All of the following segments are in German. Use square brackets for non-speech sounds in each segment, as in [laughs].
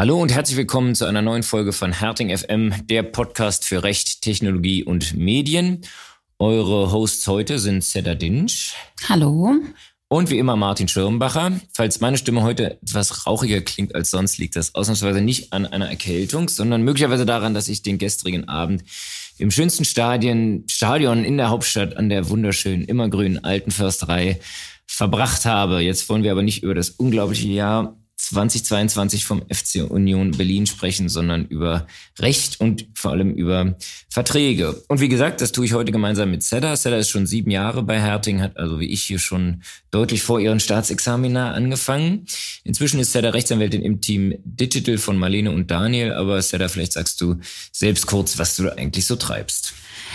Hallo und herzlich willkommen zu einer neuen Folge von Herting FM, der Podcast für Recht, Technologie und Medien. Eure Hosts heute sind Seda Dinsch. Hallo. Und wie immer Martin Schirmbacher. Falls meine Stimme heute etwas rauchiger klingt als sonst, liegt das ausnahmsweise nicht an einer Erkältung, sondern möglicherweise daran, dass ich den gestrigen Abend im schönsten Stadion, Stadion in der Hauptstadt an der wunderschönen, immergrünen Alten Försterei verbracht habe. Jetzt wollen wir aber nicht über das unglaubliche Jahr 2022 vom FC Union Berlin sprechen, sondern über Recht und vor allem über Verträge. Und wie gesagt, das tue ich heute gemeinsam mit Seda. Seda ist schon sieben Jahre bei Herting, hat also wie ich hier schon deutlich vor ihren Staatsexamina angefangen. Inzwischen ist Seda Rechtsanwältin im Team Digital von Marlene und Daniel, aber Seda, vielleicht sagst du selbst kurz, was du eigentlich so treibst.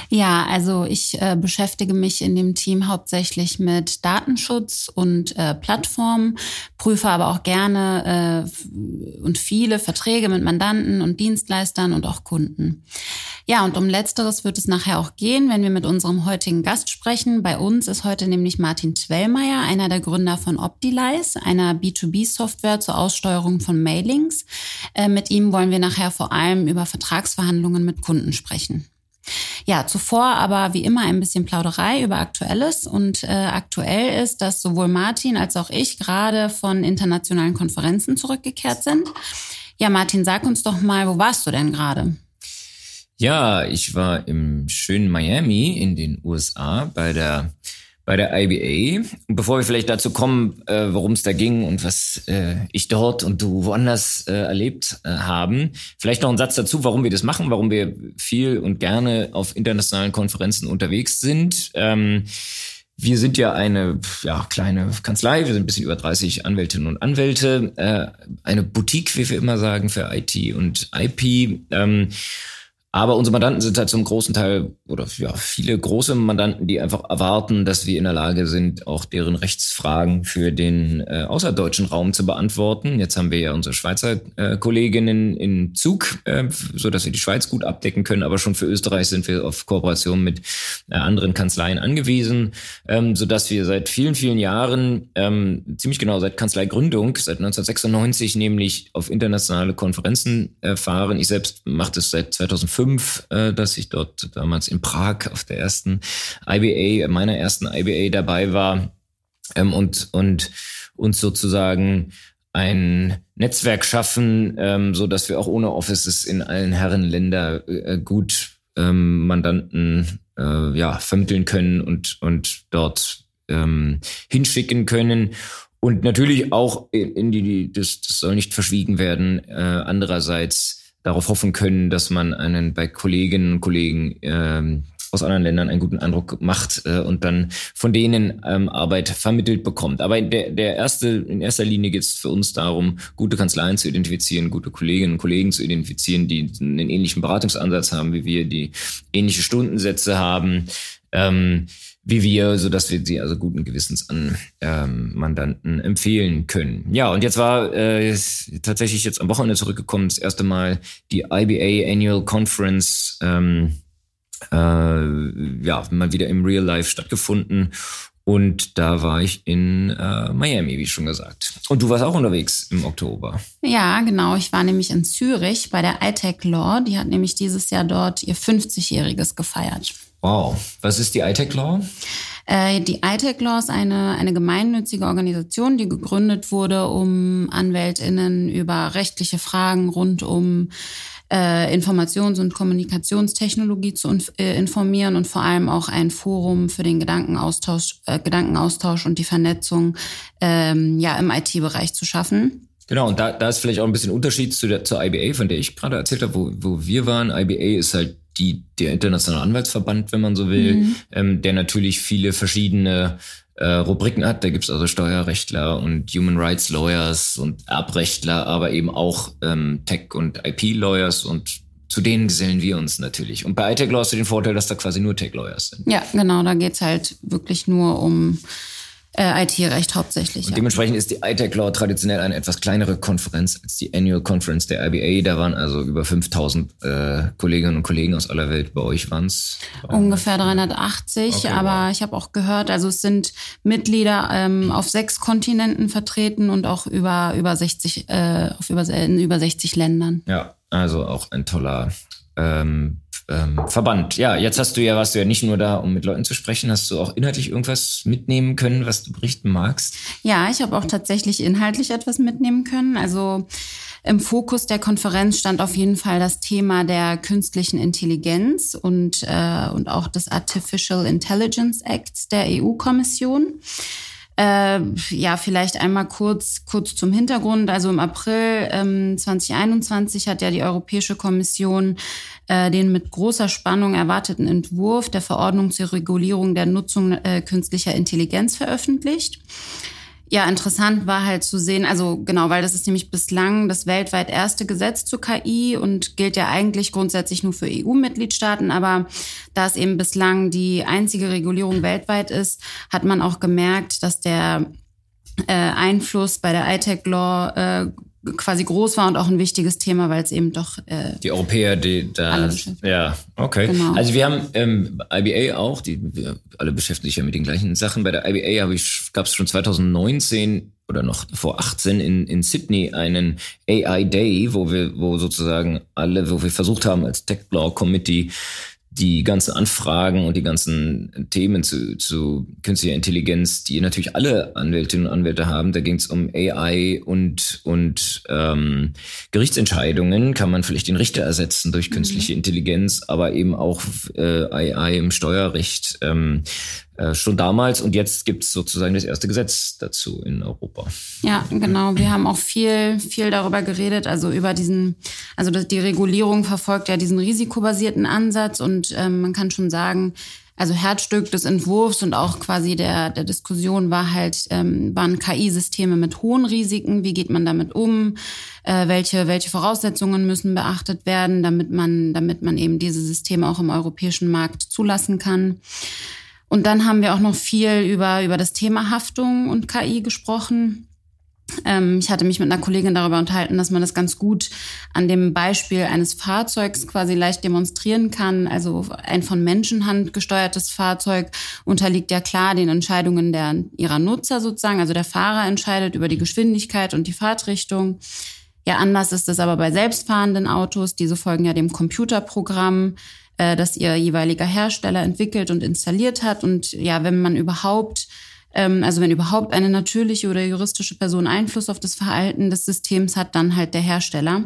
Ja, also ich äh, beschäftige mich in dem Team hauptsächlich mit Datenschutz und äh, Plattformen, prüfe aber auch gerne äh, und viele Verträge mit Mandanten und Dienstleistern und auch Kunden. Ja, und um letzteres wird es nachher auch gehen, wenn wir mit unserem heutigen Gast sprechen. Bei uns ist heute nämlich Martin Zwellmeier, einer der Gründer von Optilize, einer B2B-Software zur Aussteuerung von Mailings. Äh, mit ihm wollen wir nachher vor allem über Vertragsverhandlungen mit Kunden sprechen. Ja, zuvor aber wie immer ein bisschen Plauderei über Aktuelles. Und äh, aktuell ist, dass sowohl Martin als auch ich gerade von internationalen Konferenzen zurückgekehrt sind. Ja, Martin, sag uns doch mal, wo warst du denn gerade? Ja, ich war im schönen Miami in den USA bei der bei der IBA. Und bevor wir vielleicht dazu kommen, äh, worum es da ging und was äh, ich dort und du woanders äh, erlebt äh, haben, vielleicht noch ein Satz dazu, warum wir das machen, warum wir viel und gerne auf internationalen Konferenzen unterwegs sind. Ähm, wir sind ja eine ja, kleine Kanzlei, wir sind ein bisschen über 30 Anwältinnen und Anwälte, äh, eine Boutique, wie wir immer sagen, für IT und IP. Ähm, aber unsere Mandanten sind halt zum großen Teil oder ja, viele große Mandanten, die einfach erwarten, dass wir in der Lage sind, auch deren Rechtsfragen für den äh, außerdeutschen Raum zu beantworten. Jetzt haben wir ja unsere Schweizer äh, Kolleginnen in Zug, äh, so dass wir die Schweiz gut abdecken können. Aber schon für Österreich sind wir auf Kooperation mit äh, anderen Kanzleien angewiesen, ähm, so dass wir seit vielen, vielen Jahren, ähm, ziemlich genau seit Kanzleigründung, seit 1996 nämlich auf internationale Konferenzen äh, fahren. Ich selbst mache das seit 2005 2005, äh, dass ich dort damals in Prag auf der ersten IBA, meiner ersten IBA dabei war ähm, und, und uns sozusagen ein Netzwerk schaffen, ähm, so dass wir auch ohne Offices in allen Herrenländer äh, gut ähm, Mandanten äh, ja, vermitteln können und, und dort ähm, hinschicken können. Und natürlich auch in die, das, das soll nicht verschwiegen werden, äh, andererseits darauf hoffen können, dass man einen bei Kolleginnen und Kollegen ähm, aus anderen Ländern einen guten Eindruck macht äh, und dann von denen ähm, Arbeit vermittelt bekommt. Aber der, der erste, in erster Linie geht es für uns darum, gute Kanzleien zu identifizieren, gute Kolleginnen und Kollegen zu identifizieren, die einen ähnlichen Beratungsansatz haben wie wir, die ähnliche Stundensätze haben. Ähm, wie wir, so dass wir sie also guten Gewissens an ähm, Mandanten empfehlen können. Ja, und jetzt war äh, tatsächlich jetzt am Wochenende zurückgekommen, das erste Mal die IBA Annual Conference ähm, äh, ja, mal wieder im Real Life stattgefunden. Und da war ich in äh, Miami, wie schon gesagt. Und du warst auch unterwegs im Oktober. Ja, genau. Ich war nämlich in Zürich bei der iTech Law. Die hat nämlich dieses Jahr dort ihr 50-jähriges gefeiert. Wow. Was ist die iTech Law? Äh, die iTech Law ist eine, eine gemeinnützige Organisation, die gegründet wurde, um AnwältInnen über rechtliche Fragen rund um äh, Informations- und Kommunikationstechnologie zu äh, informieren und vor allem auch ein Forum für den Gedankenaustausch, äh, Gedankenaustausch und die Vernetzung ähm, ja, im IT-Bereich zu schaffen. Genau, und da, da ist vielleicht auch ein bisschen Unterschied zu der, zur IBA, von der ich gerade erzählt habe, wo, wo wir waren. IBA ist halt die, der internationale Anwaltsverband, wenn man so will, mhm. ähm, der natürlich viele verschiedene äh, Rubriken hat. Da gibt's also Steuerrechtler und Human Rights Lawyers und Erbrechtler, aber eben auch ähm, Tech- und IP-Lawyers und zu denen gesellen wir uns natürlich. Und bei iTech Law hast du den Vorteil, dass da quasi nur Tech-Lawyers sind. Ja, genau, da geht's halt wirklich nur um Äh, IT-Recht hauptsächlich. Und ja. dementsprechend ist die ITEC Law traditionell eine etwas kleinere Konferenz als die Annual Conference der IBA. Da waren also über 5000 äh, Kolleginnen und Kollegen aus aller Welt. Bei euch waren es ungefähr 380. Okay, aber wow. ich habe auch gehört, also es sind Mitglieder ähm, auf sechs Kontinenten vertreten und auch über über 60 äh, auf über in über 60 Ländern. Ja, also auch ein toller ähm, ähm, Verband. Ja, jetzt hast du ja, warst du ja nicht nur da, um mit Leuten zu sprechen, hast du auch inhaltlich irgendwas mitnehmen können, was du berichten magst? Ja, ich habe auch tatsächlich inhaltlich etwas mitnehmen können. Also im Fokus der Konferenz stand auf jeden Fall das Thema der künstlichen Intelligenz und, äh, und auch des Artificial Intelligence Acts der EU-Kommission. Äh, ja, vielleicht einmal kurz, kurz zum Hintergrund. Also im April ähm, 2021 hat ja die Europäische Kommission äh, den mit großer Spannung erwarteten Entwurf der Verordnung zur Regulierung der Nutzung äh, künstlicher Intelligenz veröffentlicht. Ja, interessant war halt zu sehen, also genau, weil das ist nämlich bislang das weltweit erste Gesetz zur KI und gilt ja eigentlich grundsätzlich nur für EU-Mitgliedstaaten, aber da es eben bislang die einzige Regulierung weltweit ist, hat man auch gemerkt, dass der äh, Einfluss bei der ITEC-Law äh, quasi groß war und auch ein wichtiges Thema, weil es eben doch äh, die Europäer, die da ja okay. Genau. Also wir haben ähm, IBA auch, die wir alle beschäftigen sich ja mit den gleichen Sachen. Bei der IBA habe ich gab es schon 2019 oder noch vor 18 in, in Sydney einen AI Day, wo wir wo sozusagen alle, wo wir versucht haben als Tech Law Committee die ganzen Anfragen und die ganzen Themen zu, zu künstlicher Intelligenz, die natürlich alle Anwältinnen und Anwälte haben, da ging es um AI und, und ähm, Gerichtsentscheidungen. Kann man vielleicht den Richter ersetzen durch künstliche mhm. Intelligenz, aber eben auch äh, AI im Steuerrecht. Ähm, äh, schon damals und jetzt gibt es sozusagen das erste Gesetz dazu in Europa. Ja, genau. Wir haben auch viel, viel darüber geredet, also über diesen, also die Regulierung verfolgt ja diesen risikobasierten Ansatz und ähm, man kann schon sagen, also Herzstück des Entwurfs und auch quasi der, der Diskussion war halt, ähm, waren KI-Systeme mit hohen Risiken. Wie geht man damit um? Äh, welche, welche Voraussetzungen müssen beachtet werden, damit man, damit man eben diese Systeme auch im europäischen Markt zulassen kann? Und dann haben wir auch noch viel über, über das Thema Haftung und KI gesprochen. Ähm, ich hatte mich mit einer Kollegin darüber unterhalten, dass man das ganz gut an dem Beispiel eines Fahrzeugs quasi leicht demonstrieren kann. Also ein von Menschenhand gesteuertes Fahrzeug unterliegt ja klar den Entscheidungen der, ihrer Nutzer sozusagen. Also der Fahrer entscheidet über die Geschwindigkeit und die Fahrtrichtung. Ja, anders ist es aber bei selbstfahrenden Autos. Diese folgen ja dem Computerprogramm äh, das ihr jeweiliger Hersteller entwickelt und installiert hat. Und ja, wenn man überhaupt ähm, also wenn überhaupt eine natürliche oder juristische Person Einfluss auf das Verhalten des Systems hat, dann halt der Hersteller.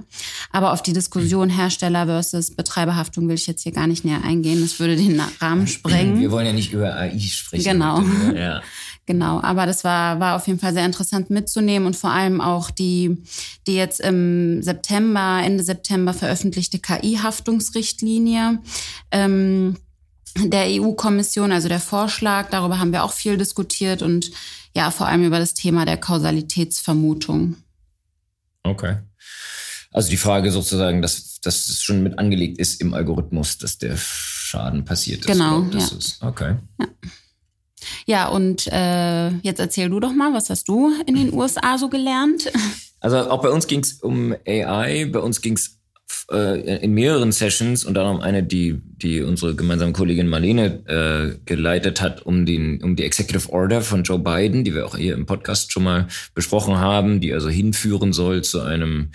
Aber auf die Diskussion Hersteller versus Betreiberhaftung will ich jetzt hier gar nicht näher eingehen. Das würde den Rahmen sprengen. Wir wollen ja nicht über AI sprechen. Genau. Ja. Genau, aber das war, war auf jeden Fall sehr interessant mitzunehmen und vor allem auch die, die jetzt im September, Ende September veröffentlichte KI-Haftungsrichtlinie. Ähm, der EU-Kommission, also der Vorschlag, darüber haben wir auch viel diskutiert und ja, vor allem über das Thema der Kausalitätsvermutung. Okay. Also die Frage sozusagen, dass, dass es schon mit angelegt ist im Algorithmus, dass der Schaden passiert ist. Genau. Ja. Ist. Okay. Ja. Ja, und äh, jetzt erzähl du doch mal, was hast du in den [laughs] USA so gelernt? Also auch bei uns ging es um AI, bei uns ging es in mehreren Sessions, unter anderem eine, die, die unsere gemeinsame Kollegin Marlene äh, geleitet hat, um, den, um die Executive Order von Joe Biden, die wir auch hier im Podcast schon mal besprochen haben, die also hinführen soll zu einem,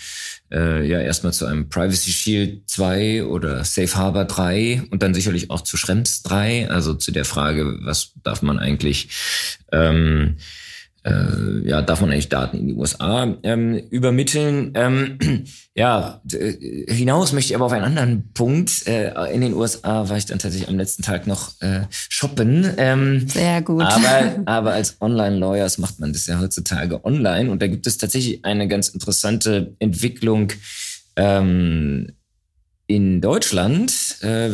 äh, ja, erstmal zu einem Privacy Shield 2 oder Safe Harbor 3 und dann sicherlich auch zu Schrems 3, also zu der Frage, was darf man eigentlich ähm, äh, ja, darf man eigentlich Daten in die USA ähm, übermitteln. Ähm, [clears throat] ja, äh, hinaus möchte ich aber auf einen anderen Punkt. Äh, in den USA war ich dann tatsächlich am letzten Tag noch äh, shoppen. Ähm, Sehr gut. Aber, [laughs] aber als Online-Lawyers macht man das ja heutzutage online. Und da gibt es tatsächlich eine ganz interessante Entwicklung ähm, in Deutschland. Äh,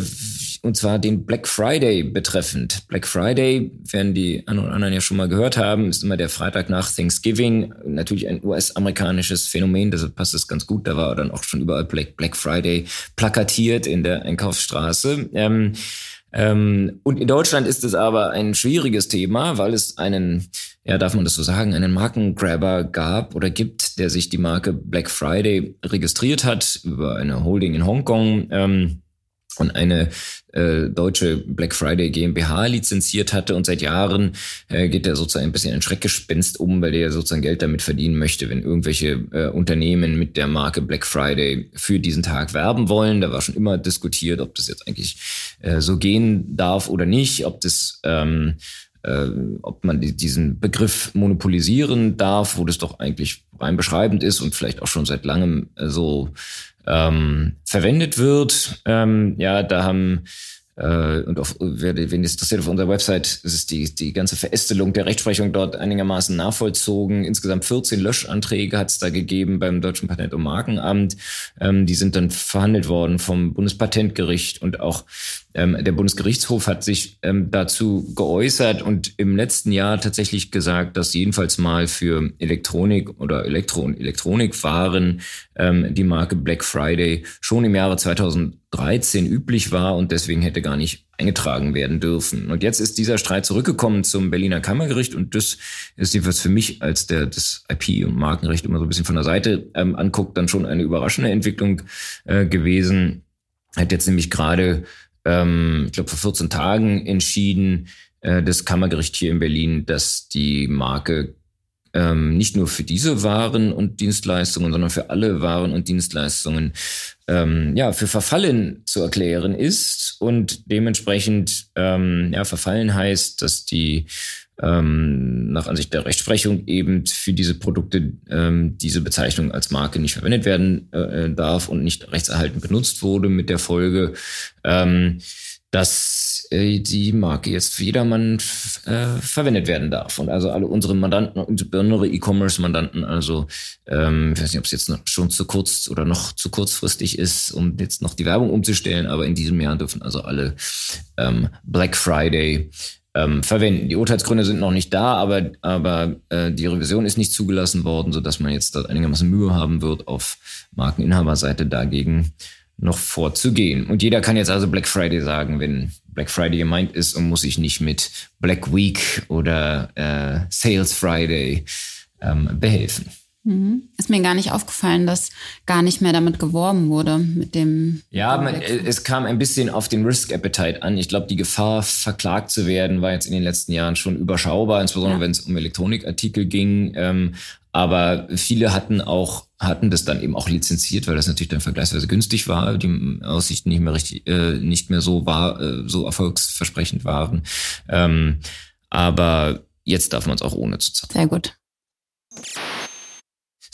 und zwar den Black Friday betreffend. Black Friday, werden die anderen oder anderen ja schon mal gehört haben, ist immer der Freitag nach Thanksgiving. Natürlich ein US-amerikanisches Phänomen, deshalb passt es ganz gut. Da war dann auch schon überall Black, Black Friday plakatiert in der Einkaufsstraße. Ähm, Ähm, und in Deutschland ist es aber ein schwieriges Thema, weil es einen, ja, darf man das so sagen, einen Markengrabber gab oder gibt, der sich die Marke Black Friday registriert hat über eine Holding in Hongkong. Ähm, und eine äh, deutsche Black Friday GmbH lizenziert hatte und seit Jahren äh, geht er sozusagen ein bisschen ein Schreckgespenst um, weil der sozusagen Geld damit verdienen möchte, wenn irgendwelche äh, Unternehmen mit der Marke Black Friday für diesen Tag werben wollen. Da war schon immer diskutiert, ob das jetzt eigentlich äh, so gehen darf oder nicht, ob das ähm, äh, ob man diesen Begriff monopolisieren darf, wo das doch eigentlich rein beschreibend ist und vielleicht auch schon seit langem äh, so ähm, verwendet wird. Ähm, ja, da haben äh, und auf, wer, wen das interessiert, auf unserer Website ist die, die ganze Verästelung der Rechtsprechung dort einigermaßen nachvollzogen. Insgesamt 14 Löschanträge hat es da gegeben beim Deutschen Patent- und Markenamt. Ähm, die sind dann verhandelt worden vom Bundespatentgericht und auch ähm, der Bundesgerichtshof hat sich ähm, dazu geäußert und im letzten Jahr tatsächlich gesagt, dass jedenfalls mal für Elektronik oder Elektro- und Elektronikwaren ähm, die Marke Black Friday schon im Jahre 2013 üblich war und deswegen hätte gar nicht eingetragen werden dürfen. Und jetzt ist dieser Streit zurückgekommen zum Berliner Kammergericht und das ist jedenfalls für mich, als der das IP- und Markenrecht immer so ein bisschen von der Seite ähm, anguckt, dann schon eine überraschende Entwicklung äh, gewesen. Hat jetzt nämlich gerade ähm, ich glaube, vor 14 Tagen entschieden, äh, das Kammergericht hier in Berlin, dass die Marke ähm, nicht nur für diese Waren und Dienstleistungen, sondern für alle Waren und Dienstleistungen ähm, ja für verfallen zu erklären ist. Und dementsprechend ähm, ja verfallen heißt, dass die ähm, nach Ansicht der Rechtsprechung eben für diese Produkte ähm, diese Bezeichnung als Marke nicht verwendet werden äh, darf und nicht rechtserhaltend benutzt wurde, mit der Folge, ähm, dass äh, die Marke jetzt für jedermann äh, verwendet werden darf. Und also alle unsere Mandanten, insbesondere E-Commerce-Mandanten, also ähm, ich weiß nicht, ob es jetzt noch schon zu kurz oder noch zu kurzfristig ist, um jetzt noch die Werbung umzustellen, aber in diesem Jahr dürfen also alle ähm, Black Friday ähm, verwenden. Die Urteilsgründe sind noch nicht da, aber, aber äh, die Revision ist nicht zugelassen worden, sodass man jetzt da einigermaßen Mühe haben wird, auf Markeninhaberseite dagegen noch vorzugehen. Und jeder kann jetzt also Black Friday sagen, wenn Black Friday gemeint ist und muss sich nicht mit Black Week oder äh, Sales Friday ähm, behelfen. Mhm. Ist mir gar nicht aufgefallen, dass gar nicht mehr damit geworben wurde, mit dem. Ja, man, es kam ein bisschen auf den Risk Appetite an. Ich glaube, die Gefahr, verklagt zu werden, war jetzt in den letzten Jahren schon überschaubar, insbesondere ja. wenn es um Elektronikartikel ging. Ähm, aber viele hatten auch hatten das dann eben auch lizenziert, weil das natürlich dann vergleichsweise günstig war, die Aussichten nicht mehr richtig, äh, nicht mehr so war, äh, so erfolgsversprechend waren. Ähm, aber jetzt darf man es auch ohne zu zahlen. Sehr gut.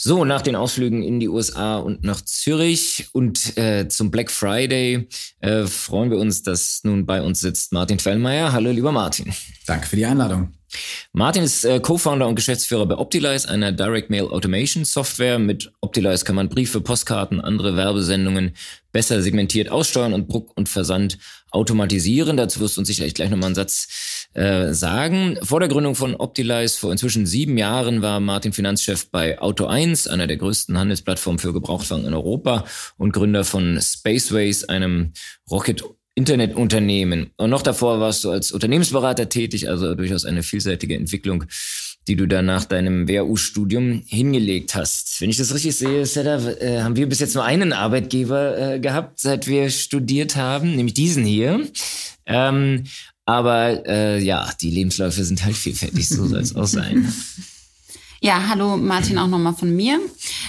So, nach den Ausflügen in die USA und nach Zürich und äh, zum Black Friday äh, freuen wir uns, dass nun bei uns sitzt Martin Fellmeier. Hallo, lieber Martin. Danke für die Einladung. Martin ist äh, Co-Founder und Geschäftsführer bei Optilize, einer Direct Mail Automation Software. Mit Optilize kann man Briefe, Postkarten, andere Werbesendungen besser segmentiert aussteuern und Druck und Versand automatisieren. Dazu wirst du uns sicherlich gleich nochmal einen Satz äh, sagen. Vor der Gründung von Optilize vor inzwischen sieben Jahren war Martin Finanzchef bei Auto1, einer der größten Handelsplattformen für Gebrauchtwagen in Europa und Gründer von Spaceways, einem Rocket Internetunternehmen. Und noch davor warst du als Unternehmensberater tätig, also durchaus eine vielseitige Entwicklung, die du dann nach deinem WHU-Studium hingelegt hast. Wenn ich das richtig sehe, Seda, äh, haben wir bis jetzt nur einen Arbeitgeber äh, gehabt, seit wir studiert haben, nämlich diesen hier. Ähm, aber äh, ja, die Lebensläufe sind halt vielfältig, so soll es auch sein. [laughs] Ja, hallo Martin auch nochmal von mir.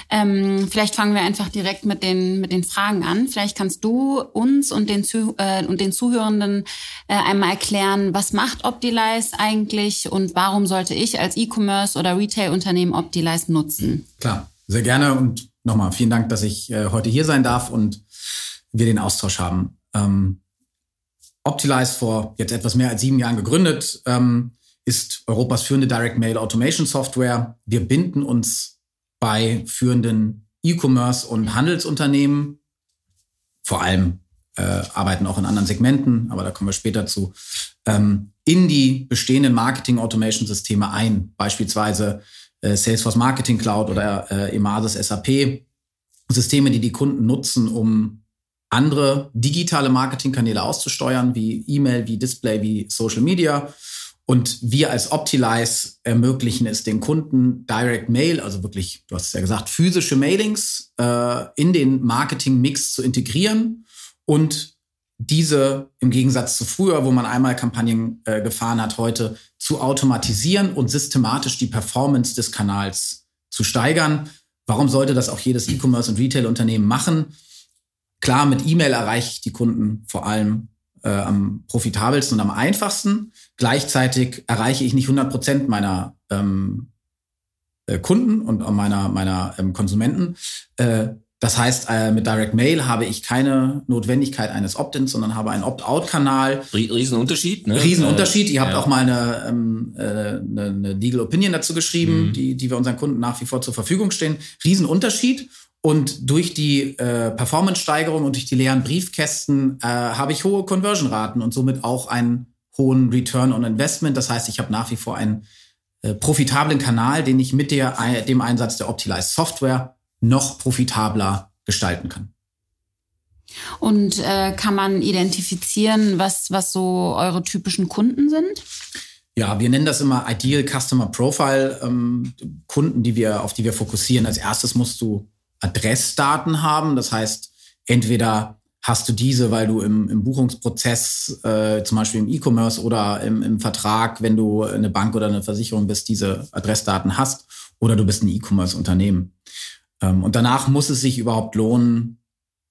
Ähm, vielleicht fangen wir einfach direkt mit den, mit den Fragen an. Vielleicht kannst du uns und den, äh, und den Zuhörenden äh, einmal erklären, was macht Optilize eigentlich und warum sollte ich als E-Commerce oder Retail-Unternehmen Optilize nutzen? Klar, sehr gerne und nochmal vielen Dank, dass ich äh, heute hier sein darf und wir den Austausch haben. Ähm, Optilize vor jetzt etwas mehr als sieben Jahren gegründet. Ähm, ist Europas führende Direct Mail Automation Software. Wir binden uns bei führenden E-Commerce und Handelsunternehmen, vor allem äh, arbeiten auch in anderen Segmenten, aber da kommen wir später zu, ähm, in die bestehenden Marketing Automation Systeme ein, beispielsweise äh, Salesforce Marketing Cloud oder äh, Emasis SAP. Systeme, die die Kunden nutzen, um andere digitale Marketingkanäle auszusteuern, wie E-Mail, wie Display, wie Social Media. Und wir als Optilize ermöglichen es den Kunden, Direct Mail, also wirklich, du hast es ja gesagt, physische Mailings äh, in den Marketing-Mix zu integrieren und diese im Gegensatz zu früher, wo man einmal Kampagnen äh, gefahren hat, heute zu automatisieren und systematisch die Performance des Kanals zu steigern. Warum sollte das auch jedes E-Commerce- und Retail-Unternehmen machen? Klar, mit E-Mail erreiche ich die Kunden vor allem äh, am profitabelsten und am einfachsten. Gleichzeitig erreiche ich nicht 100 Prozent meiner ähm, äh, Kunden und meiner, meiner ähm, Konsumenten. Äh, das heißt, äh, mit Direct Mail habe ich keine Notwendigkeit eines Opt-ins, sondern habe einen Opt-out-Kanal. Riesenunterschied, ne? Riesenunterschied. Ihr habt ja. auch mal eine, ähm, äh, eine, eine Legal Opinion dazu geschrieben, mhm. die, die wir unseren Kunden nach wie vor zur Verfügung stehen. Riesenunterschied. Und durch die äh, Performance-Steigerung und durch die leeren Briefkästen äh, habe ich hohe Conversion-Raten und somit auch einen hohen Return on Investment. Das heißt, ich habe nach wie vor einen äh, profitablen Kanal, den ich mit der, dem Einsatz der Optilize Software noch profitabler gestalten kann. Und äh, kann man identifizieren, was, was so eure typischen Kunden sind? Ja, wir nennen das immer Ideal Customer Profile. Ähm, Kunden, die wir, auf die wir fokussieren. Als erstes musst du Adressdaten haben. Das heißt, entweder hast du diese, weil du im, im Buchungsprozess, äh, zum Beispiel im E-Commerce oder im, im Vertrag, wenn du eine Bank oder eine Versicherung bist, diese Adressdaten hast, oder du bist ein E-Commerce-Unternehmen. Ähm, und danach muss es sich überhaupt lohnen,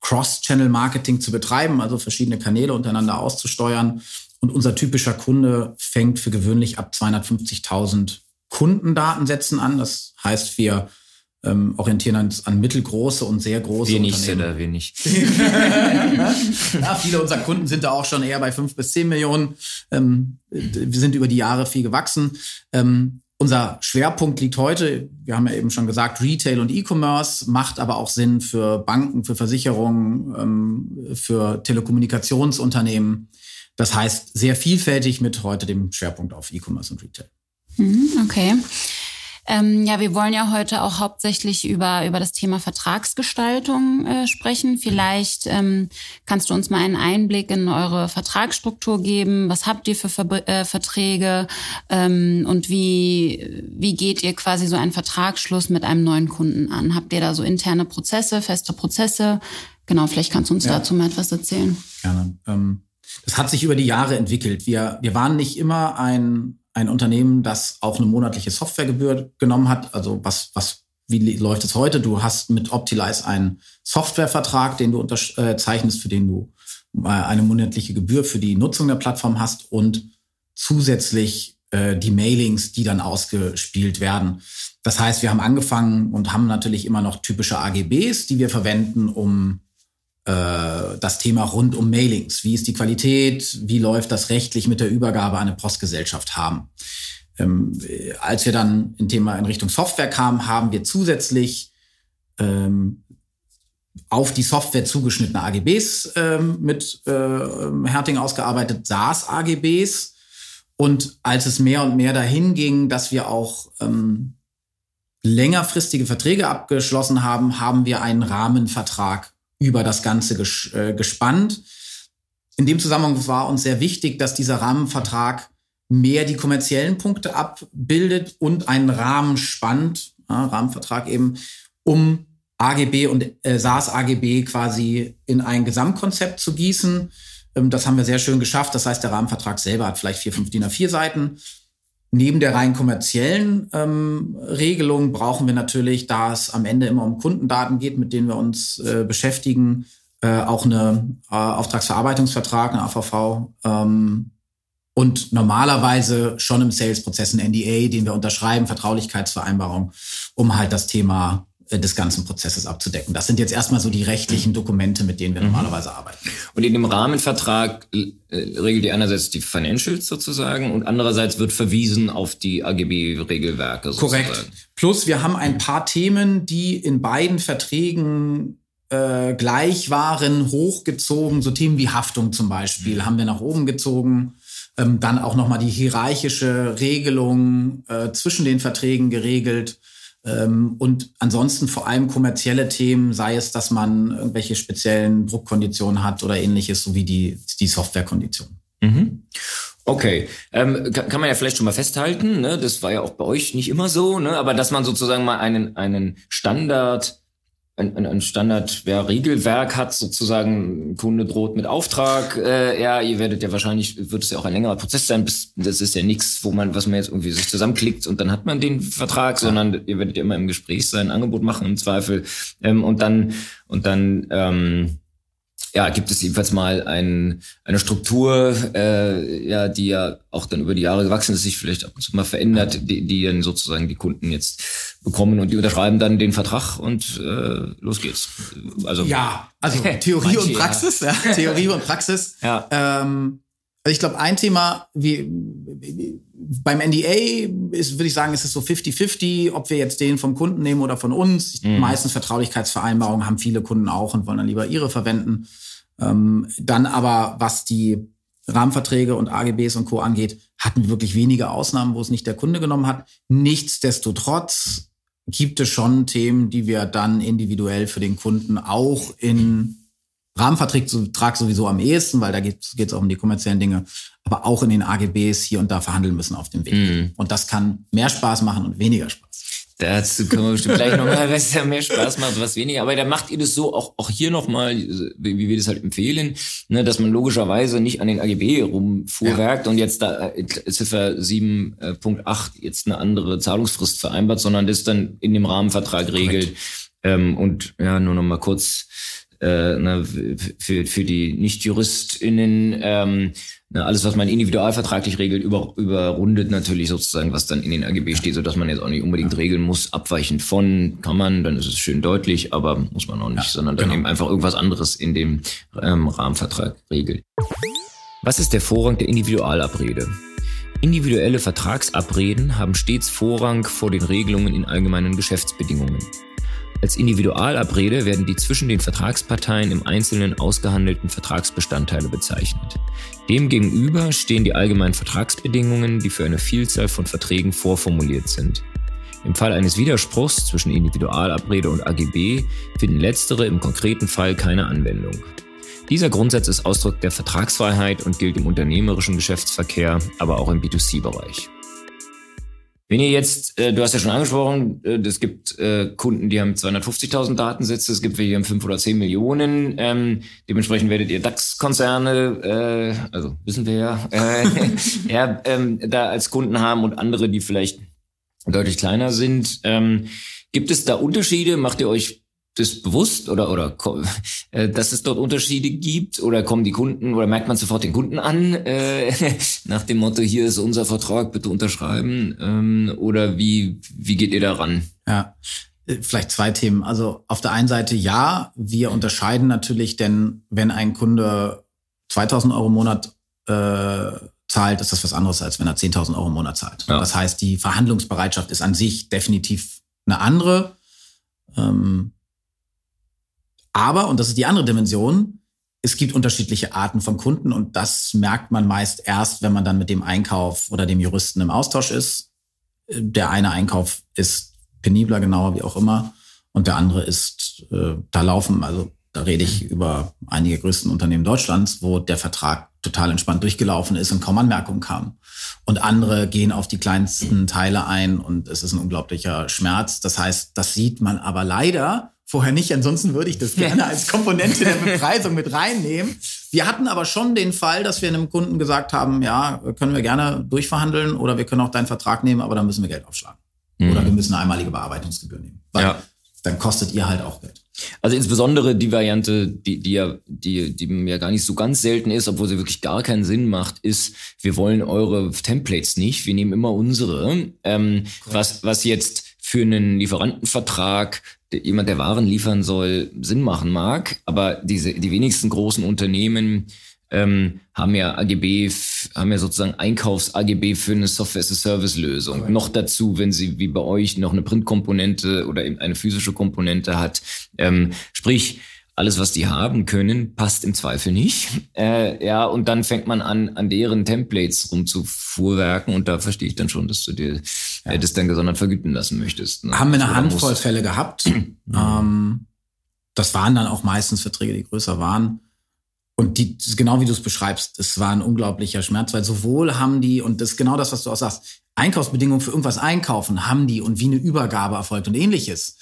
Cross-Channel-Marketing zu betreiben, also verschiedene Kanäle untereinander auszusteuern. Und unser typischer Kunde fängt für gewöhnlich ab 250.000 Kundendatensätzen an. Das heißt, wir ähm, orientieren uns an mittelgroße und sehr große wenig Unternehmen. Wenig wenig. [laughs] ja, viele unserer Kunden sind da auch schon eher bei fünf bis zehn Millionen. Ähm, wir sind über die Jahre viel gewachsen. Ähm, unser Schwerpunkt liegt heute, wir haben ja eben schon gesagt, Retail und E-Commerce, macht aber auch Sinn für Banken, für Versicherungen, ähm, für Telekommunikationsunternehmen. Das heißt, sehr vielfältig mit heute dem Schwerpunkt auf E-Commerce und Retail. Mhm, okay. Ähm, ja, wir wollen ja heute auch hauptsächlich über, über das Thema Vertragsgestaltung äh, sprechen. Vielleicht ähm, kannst du uns mal einen Einblick in eure Vertragsstruktur geben. Was habt ihr für Ver äh, Verträge ähm, und wie, wie geht ihr quasi so einen Vertragsschluss mit einem neuen Kunden an? Habt ihr da so interne Prozesse, feste Prozesse? Genau, vielleicht kannst du uns ja. dazu mal etwas erzählen. Gerne. Ähm, das hat sich über die Jahre entwickelt. Wir, wir waren nicht immer ein ein Unternehmen, das auch eine monatliche Softwaregebühr genommen hat. Also was, was, wie läuft es heute? Du hast mit Optilize einen Softwarevertrag, den du unterzeichnest, für den du äh, eine monatliche Gebühr für die Nutzung der Plattform hast und zusätzlich äh, die Mailings, die dann ausgespielt werden. Das heißt, wir haben angefangen und haben natürlich immer noch typische AGBs, die wir verwenden, um äh, das Thema rund um Mailings. Wie ist die Qualität? Wie läuft das rechtlich mit der Übergabe an eine Postgesellschaft haben? Ähm, als wir dann in Thema in Richtung Software kamen, haben wir zusätzlich ähm, auf die Software zugeschnittene AGBs ähm, mit äh, Herting ausgearbeitet, SaaS-AGBs. Und als es mehr und mehr dahin ging, dass wir auch ähm, längerfristige Verträge abgeschlossen haben, haben wir einen Rahmenvertrag über das Ganze ges äh, gespannt. In dem Zusammenhang war uns sehr wichtig, dass dieser Rahmenvertrag mehr die kommerziellen Punkte abbildet und einen Rahmen spannt, ja, Rahmenvertrag eben, um AGB und äh, SaaS AGB quasi in ein Gesamtkonzept zu gießen. Ähm, das haben wir sehr schön geschafft. Das heißt, der Rahmenvertrag selber hat vielleicht vier, fünf DIN A4 Seiten. Neben der rein kommerziellen ähm, Regelung brauchen wir natürlich, da es am Ende immer um Kundendaten geht, mit denen wir uns äh, beschäftigen, äh, auch eine äh, Auftragsverarbeitungsvertrag, eine AVV ähm, und normalerweise schon im Sales-Prozess ein NDA, den wir unterschreiben, Vertraulichkeitsvereinbarung, um halt das Thema des ganzen Prozesses abzudecken. Das sind jetzt erstmal so die rechtlichen Dokumente, mit denen wir mhm. normalerweise arbeiten. Und in dem Rahmenvertrag äh, regelt ihr einerseits die Financials sozusagen und andererseits wird verwiesen auf die AGB-Regelwerke. Korrekt. Plus wir haben ein paar Themen, die in beiden Verträgen äh, gleich waren, hochgezogen. So Themen wie Haftung zum Beispiel mhm. haben wir nach oben gezogen. Ähm, dann auch nochmal die hierarchische Regelung äh, zwischen den Verträgen geregelt. Ähm, und ansonsten vor allem kommerzielle Themen, sei es, dass man irgendwelche speziellen Druckkonditionen hat oder ähnliches, sowie die, die Softwarekonditionen. Mhm. Okay, ähm, kann, kann man ja vielleicht schon mal festhalten, ne? das war ja auch bei euch nicht immer so, ne? aber dass man sozusagen mal einen, einen Standard ein, ein Standard ja, Regelwerk hat, sozusagen, ein Kunde droht mit Auftrag, äh, ja, ihr werdet ja wahrscheinlich, wird es ja auch ein längerer Prozess sein, bis das ist ja nichts, wo man, was man jetzt irgendwie sich zusammenklickt und dann hat man den Vertrag, sondern ihr werdet ja immer im Gespräch sein, ein Angebot machen im Zweifel. Ähm, und dann, und dann ähm, ja, gibt es jedenfalls mal ein, eine Struktur, äh, ja, die ja auch dann über die Jahre gewachsen ist, sich vielleicht ab und zu mal verändert, die, die dann sozusagen die Kunden jetzt bekommen und die unterschreiben dann den Vertrag und äh, los geht's. Also ja, also [laughs] Theorie manche, und Praxis, ja. ja. [laughs] Theorie und Praxis. Ja. Ähm, also ich glaube, ein Thema, wie, beim NDA ist, würde ich sagen, ist es so 50-50, ob wir jetzt den vom Kunden nehmen oder von uns. Mhm. Meistens Vertraulichkeitsvereinbarungen haben viele Kunden auch und wollen dann lieber ihre verwenden. Ähm, dann aber, was die Rahmenverträge und AGBs und Co. angeht, hatten wir wirklich wenige Ausnahmen, wo es nicht der Kunde genommen hat. Nichtsdestotrotz gibt es schon Themen, die wir dann individuell für den Kunden auch in Rahmenvertrag sowieso am ehesten, weil da geht es auch um die kommerziellen Dinge, aber auch in den AGBs hier und da verhandeln müssen auf dem Weg. Mm. Und das kann mehr Spaß machen und weniger Spaß. Dazu können wir bestimmt gleich nochmal, was ja mehr Spaß macht, was weniger. Aber da macht ihr das so, auch, auch hier nochmal, wie, wie wir das halt empfehlen, ne, dass man logischerweise nicht an den AGB rumfuhrwerkt ja. und jetzt da äh, Ziffer 7.8 jetzt eine andere Zahlungsfrist vereinbart, sondern das dann in dem Rahmenvertrag regelt. Ähm, und ja, nur nochmal kurz äh, ne, für, für die Nicht-JuristInnen, ähm, ne, alles, was man individualvertraglich regelt, über, überrundet natürlich sozusagen, was dann in den AGB steht, so dass man jetzt auch nicht unbedingt regeln muss, abweichend von, kann man, dann ist es schön deutlich, aber muss man auch nicht, ja, sondern dann genau. eben einfach irgendwas anderes in dem ähm, Rahmenvertrag regelt. Was ist der Vorrang der Individualabrede? Individuelle Vertragsabreden haben stets Vorrang vor den Regelungen in allgemeinen Geschäftsbedingungen. Als Individualabrede werden die zwischen den Vertragsparteien im Einzelnen ausgehandelten Vertragsbestandteile bezeichnet. Demgegenüber stehen die allgemeinen Vertragsbedingungen, die für eine Vielzahl von Verträgen vorformuliert sind. Im Fall eines Widerspruchs zwischen Individualabrede und AGB finden letztere im konkreten Fall keine Anwendung. Dieser Grundsatz ist Ausdruck der Vertragsfreiheit und gilt im unternehmerischen Geschäftsverkehr, aber auch im B2C-Bereich. Wenn ihr jetzt, äh, du hast ja schon angesprochen, äh, es gibt äh, Kunden, die haben 250.000 Datensätze, es gibt welche, die haben 5 oder 10 Millionen. Ähm, dementsprechend werdet ihr DAX-Konzerne, äh, also wissen wir ja, äh, [laughs] ja ähm, da als Kunden haben und andere, die vielleicht deutlich kleiner sind. Ähm, gibt es da Unterschiede? Macht ihr euch das bewusst oder oder äh, dass es dort Unterschiede gibt oder kommen die Kunden oder merkt man sofort den Kunden an äh, [laughs] nach dem Motto hier ist unser Vertrag bitte unterschreiben ähm, oder wie wie geht ihr daran? Ja, äh, vielleicht zwei Themen. Also auf der einen Seite ja, wir unterscheiden natürlich, denn wenn ein Kunde 2000 Euro im Monat äh, zahlt, ist das was anderes als wenn er 10.000 Euro im Monat zahlt. Ja. Das heißt, die Verhandlungsbereitschaft ist an sich definitiv eine andere. Ähm, aber, und das ist die andere Dimension, es gibt unterschiedliche Arten von Kunden und das merkt man meist erst, wenn man dann mit dem Einkauf oder dem Juristen im Austausch ist. Der eine Einkauf ist penibler, genauer, wie auch immer. Und der andere ist, äh, da laufen, also da rede ich über einige größten Unternehmen Deutschlands, wo der Vertrag total entspannt durchgelaufen ist und kaum Anmerkungen kam. Und andere gehen auf die kleinsten Teile ein und es ist ein unglaublicher Schmerz. Das heißt, das sieht man aber leider vorher nicht. Ansonsten würde ich das gerne als Komponente der Bepreisung mit reinnehmen. Wir hatten aber schon den Fall, dass wir einem Kunden gesagt haben, ja, können wir gerne durchverhandeln oder wir können auch deinen Vertrag nehmen, aber dann müssen wir Geld aufschlagen. Mhm. Oder wir müssen eine einmalige Bearbeitungsgebühr nehmen. Weil ja. dann kostet ihr halt auch Geld. Also insbesondere die Variante, die, die ja, die, die ja gar nicht so ganz selten ist, obwohl sie wirklich gar keinen Sinn macht, ist, wir wollen eure Templates nicht, wir nehmen immer unsere. Ähm, was, was jetzt für einen Lieferantenvertrag jemand, der Waren liefern soll, Sinn machen mag. Aber diese, die wenigsten großen Unternehmen ähm, haben ja AGB, haben ja sozusagen Einkaufs-AGB für eine Software-as-a-Service-Lösung. Okay. Noch dazu, wenn sie wie bei euch noch eine Printkomponente oder eben eine physische Komponente hat. Ähm, sprich, alles, was die haben können, passt im Zweifel nicht. [laughs] Äh, ja, und dann fängt man an, an deren Templates rumzufuhrwerken und da verstehe ich dann schon, dass du dir ja. das dann gesondert vergüten lassen möchtest. Ne? Haben wir eine Handvoll Fälle gehabt. [clears throat] ähm, das waren dann auch meistens Verträge, die größer waren. Und die, genau wie du es beschreibst, es war ein unglaublicher Schmerz, weil sowohl haben die, und das ist genau das, was du auch sagst, Einkaufsbedingungen für irgendwas einkaufen, haben die und wie eine Übergabe erfolgt und ähnliches.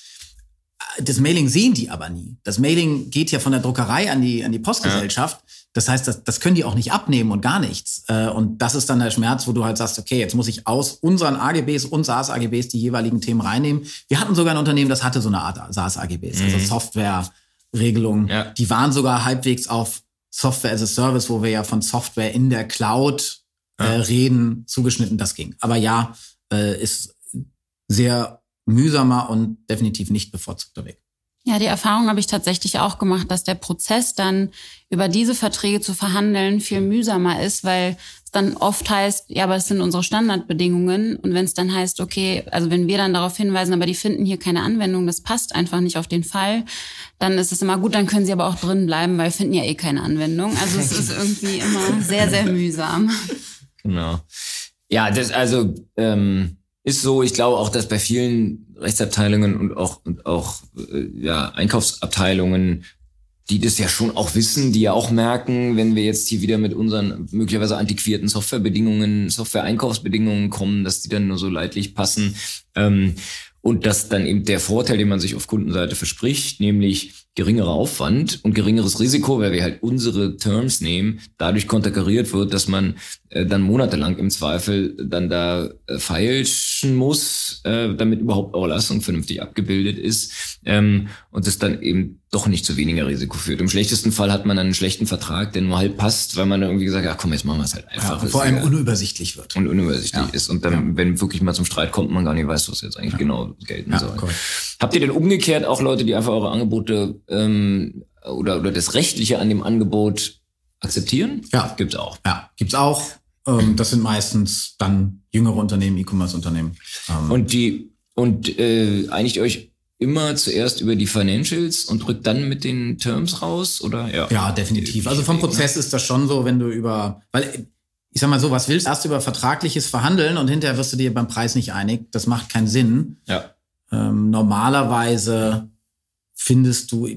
Das Mailing sehen die aber nie. Das Mailing geht ja von der Druckerei an die, an die Postgesellschaft. Ja. Das heißt, das, das können die auch nicht abnehmen und gar nichts. Äh, und das ist dann der Schmerz, wo du halt sagst, okay, jetzt muss ich aus unseren AGBs und SaaS-AGBs die jeweiligen Themen reinnehmen. Wir hatten sogar ein Unternehmen, das hatte so eine Art SaaS-AGBs, also mhm. also Software-Regelungen. Ja. Die waren sogar halbwegs auf Software as a Service, wo wir ja von Software in der Cloud äh, reden, zugeschnitten, das ging. Aber ja, äh, ist sehr mühsamer und definitiv nicht bevorzugter Weg. Ja, die Erfahrung habe ich tatsächlich auch gemacht, dass der Prozess dann über diese Verträge zu verhandeln viel mühsamer ist, weil es dann oft heißt, ja, aber es sind unsere Standardbedingungen. Und wenn es dann heißt, okay, also wenn wir dann darauf hinweisen, aber die finden hier keine Anwendung, das passt einfach nicht auf den Fall, dann ist es immer gut, dann können sie aber auch drin bleiben, weil finden ja eh keine Anwendung. Also es ist irgendwie immer sehr, sehr mühsam. [laughs] Genau. Ja, das also ähm, ist so, ich glaube auch, dass bei vielen Rechtsabteilungen und auch, und auch äh, ja, Einkaufsabteilungen, die das ja schon auch wissen, die ja auch merken, wenn wir jetzt hier wieder mit unseren möglicherweise antiquierten Softwarebedingungen, Software-Einkaufsbedingungen kommen, dass die dann nur so leidlich passen. Ähm, und dass dann eben der Vorteil, den man sich auf Kundenseite verspricht, nämlich geringerer Aufwand und geringeres Risiko, weil wir halt unsere Terms nehmen, dadurch konterkariert wird, dass man äh, dann monatelang im Zweifel dann da äh, feilschen muss, äh, damit überhaupt eure Leistung vernünftig abgebildet ist ähm, und es dann eben doch nicht zu weniger Risiko führt. Im schlechtesten Fall hat man einen schlechten Vertrag, der nur halb passt, weil man dann irgendwie gesagt hat, ach komm, jetzt machen wir es halt einfach. Ja, vor allem unübersichtlich wird. Und unübersichtlich ja. ist. Und dann, ja. wenn wirklich mal zum Streit kommt, man gar nicht weiß, was jetzt eigentlich genau gelten soll. Cool. Habt ihr denn umgekehrt auch Leute, die einfach eure Angebote ähm, oder, oder das Rechtliche an dem Angebot akzeptieren? Ja. Gibt's auch. Ja, gibt's auch. Ähm, das sind meistens dann jüngere Unternehmen, E-Commerce-Unternehmen. Ähm. Und die und äh, einigt euch immer zuerst über die Financials und drückt dann mit den Terms raus, oder? Ja, ja definitiv. Also vom Prozess ist das schon so, wenn du über, weil ich sag mal so, was willst du erst über vertragliches verhandeln und hinterher wirst du dir beim Preis nicht einig? Das macht keinen Sinn. Ja. Ähm, normalerweise findest du,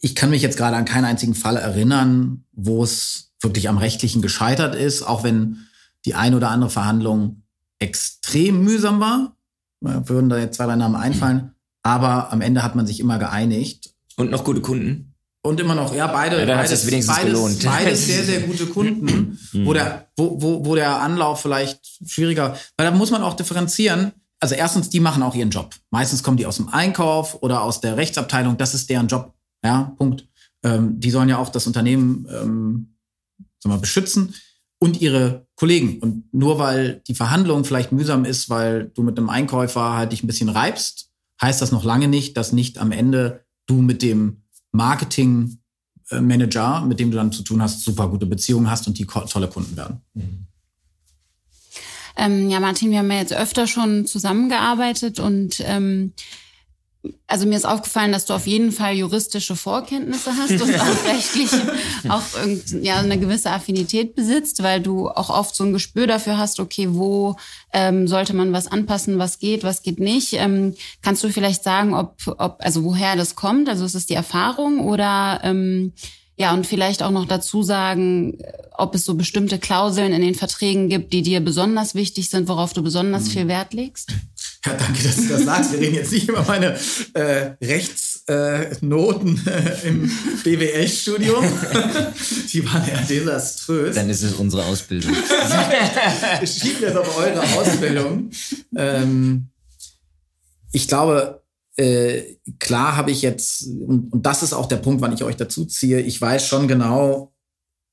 ich kann mich jetzt gerade an keinen einzigen Fall erinnern, wo es wirklich am rechtlichen gescheitert ist, auch wenn die ein oder andere Verhandlung extrem mühsam war. Wir würden da jetzt zwei, drei Namen einfallen. Aber am Ende hat man sich immer geeinigt. Und noch gute Kunden? Und immer noch, ja, beide, ja, beides, beides, gelohnt. beides [laughs] sehr, sehr gute Kunden, wo der, wo, wo, wo der Anlauf vielleicht schwieriger, weil da muss man auch differenzieren also erstens, die machen auch ihren Job. Meistens kommen die aus dem Einkauf oder aus der Rechtsabteilung. Das ist deren Job. Ja, Punkt. Ähm, die sollen ja auch das Unternehmen ähm, sagen wir, beschützen und ihre Kollegen. Und nur weil die Verhandlung vielleicht mühsam ist, weil du mit einem Einkäufer halt dich ein bisschen reibst, heißt das noch lange nicht, dass nicht am Ende du mit dem Marketing-Manager, mit dem du dann zu tun hast, super gute Beziehungen hast und die tolle Kunden werden. Mhm. Ähm, ja, Martin, wir haben ja jetzt öfter schon zusammengearbeitet und ähm, also mir ist aufgefallen, dass du auf jeden Fall juristische Vorkenntnisse hast und [laughs] auch rechtlich auch ja, eine gewisse Affinität besitzt, weil du auch oft so ein Gespür dafür hast, okay, wo ähm, sollte man was anpassen, was geht, was geht nicht. Ähm, kannst du vielleicht sagen, ob, ob, also woher das kommt? Also ist es die Erfahrung oder ähm, ja, und vielleicht auch noch dazu sagen, ob es so bestimmte Klauseln in den Verträgen gibt, die dir besonders wichtig sind, worauf du besonders viel Wert legst? Ja, danke, dass du das sagst. Wir reden jetzt nicht über meine äh, Rechtsnoten äh, im BWL-Studium. Die waren ja desaströs. Dann ist es unsere Ausbildung. Schieben wir es auf eure Ausbildung. Ähm, ich glaube, äh, klar habe ich jetzt, und, und das ist auch der Punkt, wann ich euch dazu ziehe, ich weiß schon genau,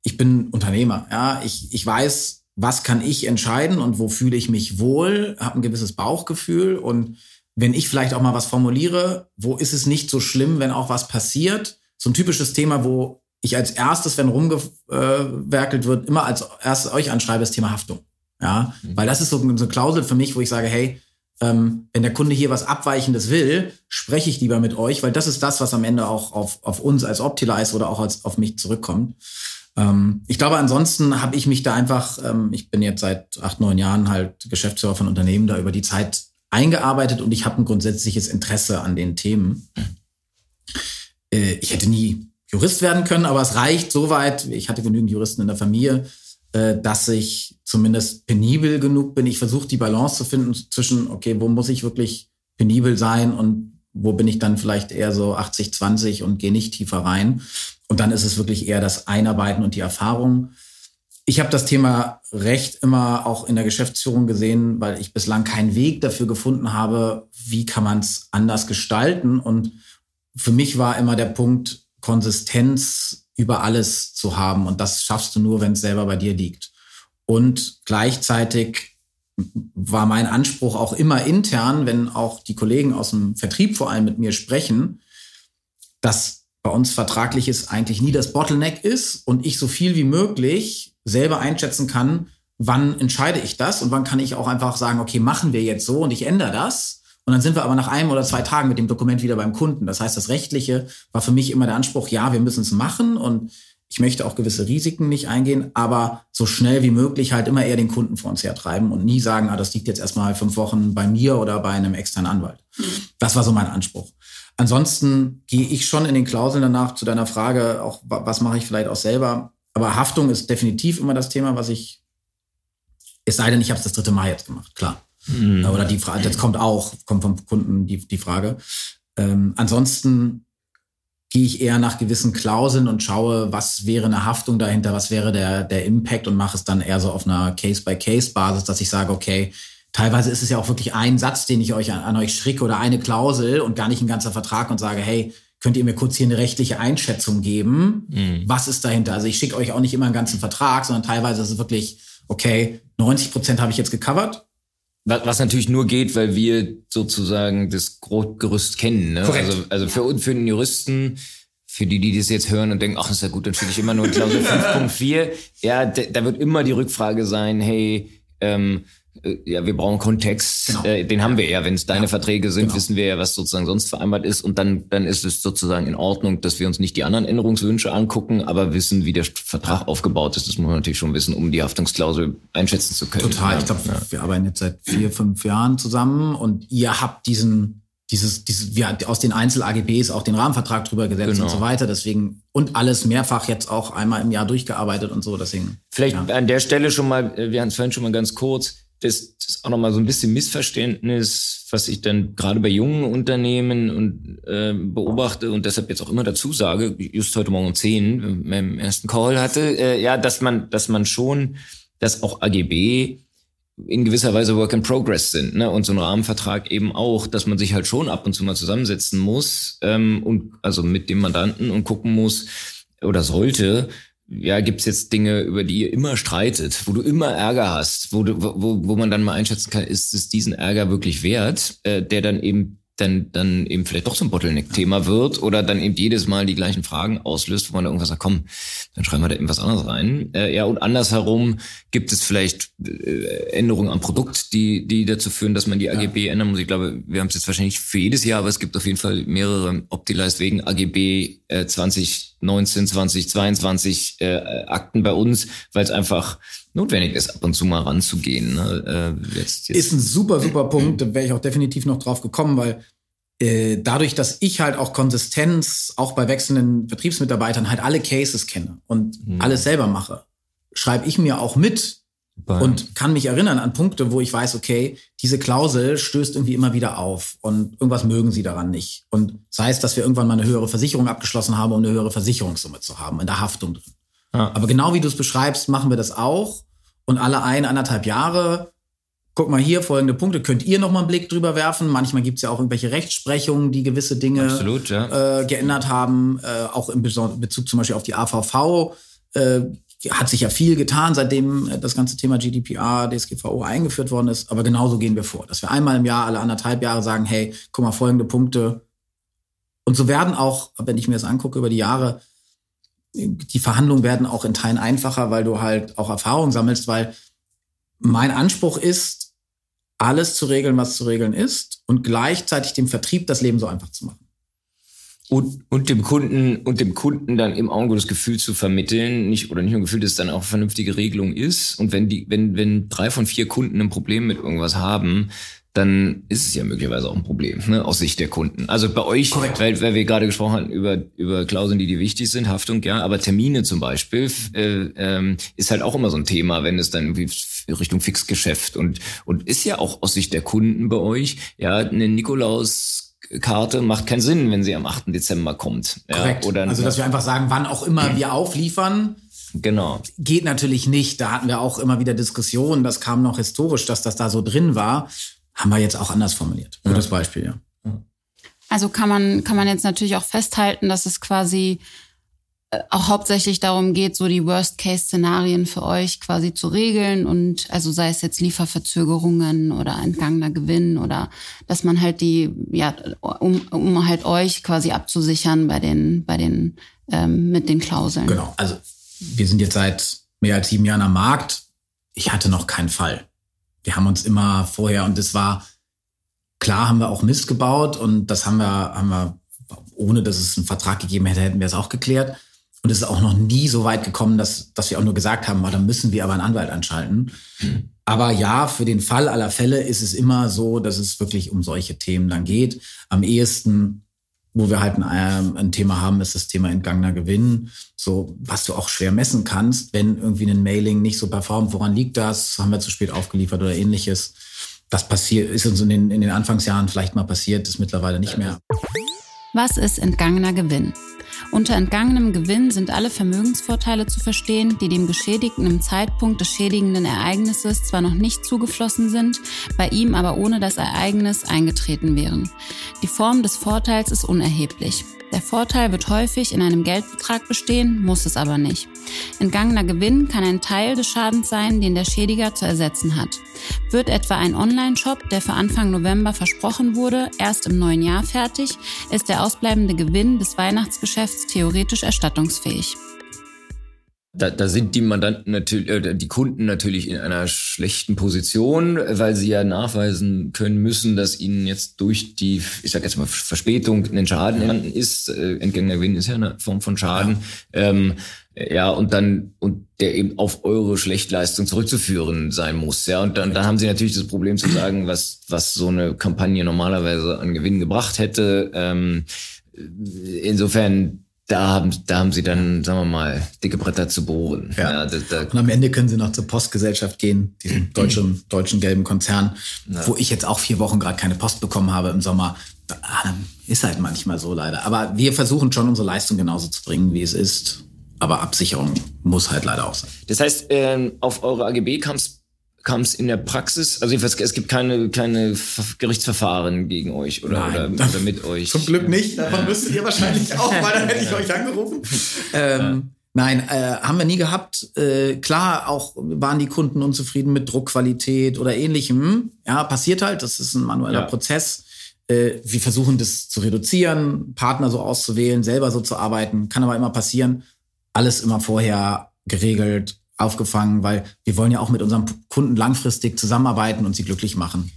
ich bin Unternehmer, ja, ich, ich weiß, was kann ich entscheiden und wo fühle ich mich wohl, habe ein gewisses Bauchgefühl und wenn ich vielleicht auch mal was formuliere, wo ist es nicht so schlimm, wenn auch was passiert? So ein typisches Thema, wo ich als erstes, wenn rumgewerkelt wird, immer als erstes euch anschreibe, ist Thema Haftung. Ja, mhm. weil das ist so, so eine Klausel für mich, wo ich sage, hey, ähm, wenn der Kunde hier was Abweichendes will, spreche ich lieber mit euch, weil das ist das, was am Ende auch auf, auf uns als Optilize oder auch als auf mich zurückkommt. Ähm, ich glaube, ansonsten habe ich mich da einfach, ähm, ich bin jetzt seit acht, neun Jahren halt Geschäftsführer von Unternehmen, da über die Zeit eingearbeitet und ich habe ein grundsätzliches Interesse an den Themen. Äh, ich hätte nie Jurist werden können, aber es reicht soweit, ich hatte genügend Juristen in der Familie, dass ich zumindest penibel genug bin. Ich versuche die Balance zu finden zwischen, okay, wo muss ich wirklich penibel sein und wo bin ich dann vielleicht eher so 80, 20 und gehe nicht tiefer rein. Und dann ist es wirklich eher das Einarbeiten und die Erfahrung. Ich habe das Thema Recht immer auch in der Geschäftsführung gesehen, weil ich bislang keinen Weg dafür gefunden habe, wie kann man es anders gestalten. Und für mich war immer der Punkt, Konsistenz über alles zu haben. Und das schaffst du nur, wenn es selber bei dir liegt. Und gleichzeitig war mein Anspruch auch immer intern, wenn auch die Kollegen aus dem Vertrieb vor allem mit mir sprechen, dass bei uns vertragliches eigentlich nie das Bottleneck ist und ich so viel wie möglich selber einschätzen kann, wann entscheide ich das und wann kann ich auch einfach sagen, okay, machen wir jetzt so und ich ändere das. Und dann sind wir aber nach einem oder zwei Tagen mit dem Dokument wieder beim Kunden. Das heißt, das Rechtliche war für mich immer der Anspruch, ja, wir müssen es machen und ich möchte auch gewisse Risiken nicht eingehen, aber so schnell wie möglich halt immer eher den Kunden vor uns hertreiben und nie sagen, ah, das liegt jetzt erstmal fünf Wochen bei mir oder bei einem externen Anwalt. Das war so mein Anspruch. Ansonsten gehe ich schon in den Klauseln danach zu deiner Frage, auch was mache ich vielleicht auch selber. Aber Haftung ist definitiv immer das Thema, was ich, es sei denn, ich habe es das dritte Mal jetzt gemacht, klar. Mhm. Oder die Frage, jetzt kommt auch, kommt vom Kunden die, die Frage. Ähm, ansonsten gehe ich eher nach gewissen Klauseln und schaue, was wäre eine Haftung dahinter, was wäre der, der Impact und mache es dann eher so auf einer Case-by-Case-Basis, dass ich sage, okay, teilweise ist es ja auch wirklich ein Satz, den ich euch an, an euch schricke oder eine Klausel und gar nicht ein ganzer Vertrag und sage, hey, könnt ihr mir kurz hier eine rechtliche Einschätzung geben? Mhm. Was ist dahinter? Also ich schicke euch auch nicht immer einen ganzen Vertrag, sondern teilweise ist es wirklich, okay, 90 Prozent habe ich jetzt gecovert, was natürlich nur geht, weil wir sozusagen das Grundgerüst kennen. Ne? Korrekt. Also, also für, für den Juristen, für die, die das jetzt hören und denken, ach, ist ja gut, dann schicke ich immer nur Klausel [laughs] 5.4. Ja, da wird immer die Rückfrage sein, hey, ähm, äh, ja, wir brauchen Kontext. Genau. Äh, den haben wir ja. Wenn es deine ja. Verträge sind, genau. wissen wir ja, was sozusagen sonst vereinbart ist. Und dann, dann ist es sozusagen in Ordnung, dass wir uns nicht die anderen Änderungswünsche angucken, aber wissen, wie der Vertrag aufgebaut ist. Das muss man natürlich schon wissen, um die Haftungsklausel einschätzen zu können. Total. Ja. Ich glaube, ja. wir arbeiten jetzt seit vier, fünf Jahren zusammen und ihr habt diesen dieses, dieses, wir aus den Einzel-AGBs auch den Rahmenvertrag drüber gesetzt genau. und so weiter. Deswegen, und alles mehrfach jetzt auch einmal im Jahr durchgearbeitet und so. Deswegen. Vielleicht an der Stelle schon mal, äh, wir haben es vorhin schon mal ganz kurz, das, ist auch nochmal so ein bisschen Missverständnis, was ich dann gerade bei jungen Unternehmen und äh, beobachte und deshalb jetzt auch immer dazu sage, just heute Morgen um 10 beim ersten Call hatte, äh, ja, dass man, dass man schon, dass auch AGB in gewisser Weise Work in Progress sind, ne? Und so ein Rahmenvertrag eben auch, dass man sich halt schon ab und zu mal zusammensetzen muss ähm, und also mit dem Mandanten und gucken muss oder sollte, ja, gibt's jetzt Dinge, über die ihr immer streitet, wo du immer Ärger hast, wo, du, wo, wo man dann mal einschätzen kann, ist es diesen Ärger wirklich wert, äh, der dann eben dann, dann eben vielleicht doch so ein Bottleneck-Thema wird oder dann eben jedes Mal die gleichen Fragen auslöst, wo man da irgendwas sagt, komm, dann schreiben wir da irgendwas anderes rein. Äh, ja, und andersherum gibt es vielleicht äh, Änderungen am Produkt, die, die dazu führen, dass man die AGB ja. ändern muss. Ich glaube, wir haben es jetzt wahrscheinlich für jedes Jahr, aber es gibt auf jeden Fall mehrere Optilize wegen AGB äh, 2019, 2022 äh, Akten bei uns, weil es einfach notwendig ist, ab und zu mal ranzugehen. Ne? Äh, jetzt, jetzt. Ist ein super, super Punkt. Da wäre ich auch definitiv noch drauf gekommen, weil äh, dadurch, dass ich halt auch Konsistenz auch bei wechselnden Vertriebsmitarbeitern halt alle Cases kenne und mhm. alles selber mache, schreibe ich mir auch mit Bam. und kann mich erinnern an Punkte, wo ich weiß, okay, diese Klausel stößt irgendwie immer wieder auf und irgendwas mögen sie daran nicht. Und sei es, dass wir irgendwann mal eine höhere Versicherung abgeschlossen haben, um eine höhere Versicherungssumme zu haben, in der Haftung drin. Ah. Aber genau wie du es beschreibst, machen wir das auch. Und alle ein, anderthalb Jahre, guck mal hier, folgende Punkte, könnt ihr noch mal einen Blick drüber werfen. Manchmal gibt es ja auch irgendwelche Rechtsprechungen, die gewisse Dinge Absolut, ja. äh, geändert haben. Äh, auch in Bezug zum Beispiel auf die AVV. Äh, hat sich ja viel getan, seitdem das ganze Thema GDPR, DSGVO eingeführt worden ist. Aber genauso gehen wir vor, dass wir einmal im Jahr, alle anderthalb Jahre sagen, hey, guck mal, folgende Punkte. Und so werden auch, wenn ich mir das angucke, über die Jahre die Verhandlungen werden auch in Teilen einfacher, weil du halt auch Erfahrung sammelst, weil mein Anspruch ist, alles zu regeln, was zu regeln ist und gleichzeitig dem Vertrieb das Leben so einfach zu machen. Und, und dem Kunden und dem Kunden dann im Augenblick das Gefühl zu vermitteln, nicht oder nicht nur Gefühl, dass es dann auch eine vernünftige Regelung ist. Und wenn die, wenn wenn drei von vier Kunden ein Problem mit irgendwas haben, dann ist es ja möglicherweise auch ein Problem ne, aus Sicht der Kunden. Also bei euch, weil, weil wir gerade gesprochen haben über über Klauseln, die die wichtig sind, Haftung, ja, aber Termine zum Beispiel äh, ähm, ist halt auch immer so ein Thema, wenn es dann irgendwie Richtung Fixgeschäft und und ist ja auch aus Sicht der Kunden bei euch ja eine Nikolaus Karte macht keinen Sinn, wenn sie am 8. Dezember kommt. Ja, Korrekt. Oder also, dass wir einfach sagen, wann auch immer [clears throat] wir aufliefern. Genau. Geht natürlich nicht. Da hatten wir auch immer wieder Diskussionen. Das kam noch historisch, dass das da so drin war. Haben wir jetzt auch anders formuliert. Gutes ja. Beispiel, ja. Also kann man, kann man jetzt natürlich auch festhalten, dass es quasi auch hauptsächlich darum geht, so die Worst-Case-Szenarien für euch quasi zu regeln und also sei es jetzt Lieferverzögerungen oder entgangener Gewinn oder dass man halt die, ja, um, um halt euch quasi abzusichern bei den, bei den, ähm, mit den Klauseln. Genau, also wir sind jetzt seit mehr als sieben Jahren am Markt. Ich hatte noch keinen Fall. Wir haben uns immer vorher und es war, klar haben wir auch Mist gebaut und das haben wir, haben wir, ohne dass es einen Vertrag gegeben hätte, hätten wir es auch geklärt. Und es ist auch noch nie so weit gekommen, dass, dass wir auch nur gesagt haben, dann müssen wir aber einen Anwalt anschalten. Mhm. Aber ja, für den Fall aller Fälle ist es immer so, dass es wirklich um solche Themen dann geht. Am ehesten, wo wir halt ein, äh, ein Thema haben, ist das Thema entgangener Gewinn. So, was du auch schwer messen kannst, wenn irgendwie ein Mailing nicht so performt. Woran liegt das? Haben wir zu spät aufgeliefert oder ähnliches? Das passiert, ist uns in den, in den Anfangsjahren vielleicht mal passiert, ist mittlerweile nicht mehr. Was ist entgangener Gewinn? Unter entgangenem Gewinn sind alle Vermögensvorteile zu verstehen, die dem Geschädigten im Zeitpunkt des schädigenden Ereignisses zwar noch nicht zugeflossen sind, bei ihm aber ohne das Ereignis eingetreten wären. Die Form des Vorteils ist unerheblich. Der Vorteil wird häufig in einem Geldbetrag bestehen, muss es aber nicht. Entgangener Gewinn kann ein Teil des Schadens sein, den der Schädiger zu ersetzen hat. Wird etwa ein Online-Shop, der für Anfang November versprochen wurde, erst im neuen Jahr fertig, ist der ausbleibende Gewinn des Weihnachtsgeschäfts theoretisch erstattungsfähig. Da, da sind die Mandanten natürlich, äh, die Kunden natürlich in einer schlechten Position, weil sie ja nachweisen können müssen, dass ihnen jetzt durch die, ich sag jetzt mal Verspätung, ein Schaden entstanden ist. Äh, Entgängener Gewinn ist ja eine Form von Schaden. Ja. Ähm, ja, und dann, und der eben auf eure Schlechtleistung zurückzuführen sein muss. Ja, und dann, dann haben sie natürlich das Problem zu sagen, was, was so eine Kampagne normalerweise an Gewinn gebracht hätte. Ähm, insofern da haben, da haben sie dann, sagen wir mal, dicke Bretter zu bohren. Ja. ja da, da und am Ende können sie noch zur Postgesellschaft gehen, diesem [clears throat] deutschen, deutschen gelben Konzern, ja. wo ich jetzt auch vier Wochen gerade keine Post bekommen habe im Sommer. Ah, ist halt manchmal so leider. Aber wir versuchen schon unsere Leistung genauso zu bringen, wie es ist. Aber Absicherung muss halt leider auch sein. Das heißt, ähm, auf eure AGB kam es kam es in der Praxis, also es gibt keine, keine Gerichtsverfahren gegen euch oder, oder, oder, mit euch. Zum Glück nicht, davon müsstet ihr wahrscheinlich auch, weil dann hätte ich euch angerufen. Ähm, nein, äh, haben wir nie gehabt. Äh, klar, auch waren die Kunden unzufrieden mit Druckqualität oder ähnlichem. Ja, passiert halt, das ist ein manueller ja. Prozess. Äh, wir versuchen das zu reduzieren, Partner so auszuwählen, selber so zu arbeiten, kann aber immer passieren. Alles immer vorher geregelt, aufgefangen, weil wir wollen ja auch mit unserem Kunden langfristig zusammenarbeiten und sie glücklich machen.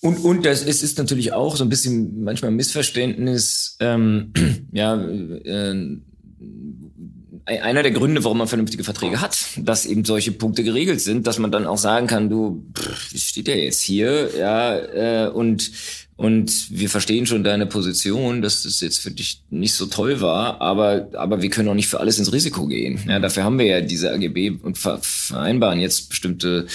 Und, und das ist, ist natürlich auch so ein bisschen manchmal ein Missverständnis. Ähm, [clears throat] ja, äh, einer der Gründe, warum man vernünftige Verträge hat, dass eben solche Punkte geregelt sind, dass man dann auch sagen kann, du, pff, wie steht der jetzt hier, ja, äh, und und wir verstehen schon deine Position, dass das jetzt für dich nicht so toll war, aber, aber wir können auch nicht für alles ins Risiko gehen. Ja, dafür haben wir ja diese AGB und vereinbaren jetzt bestimmte,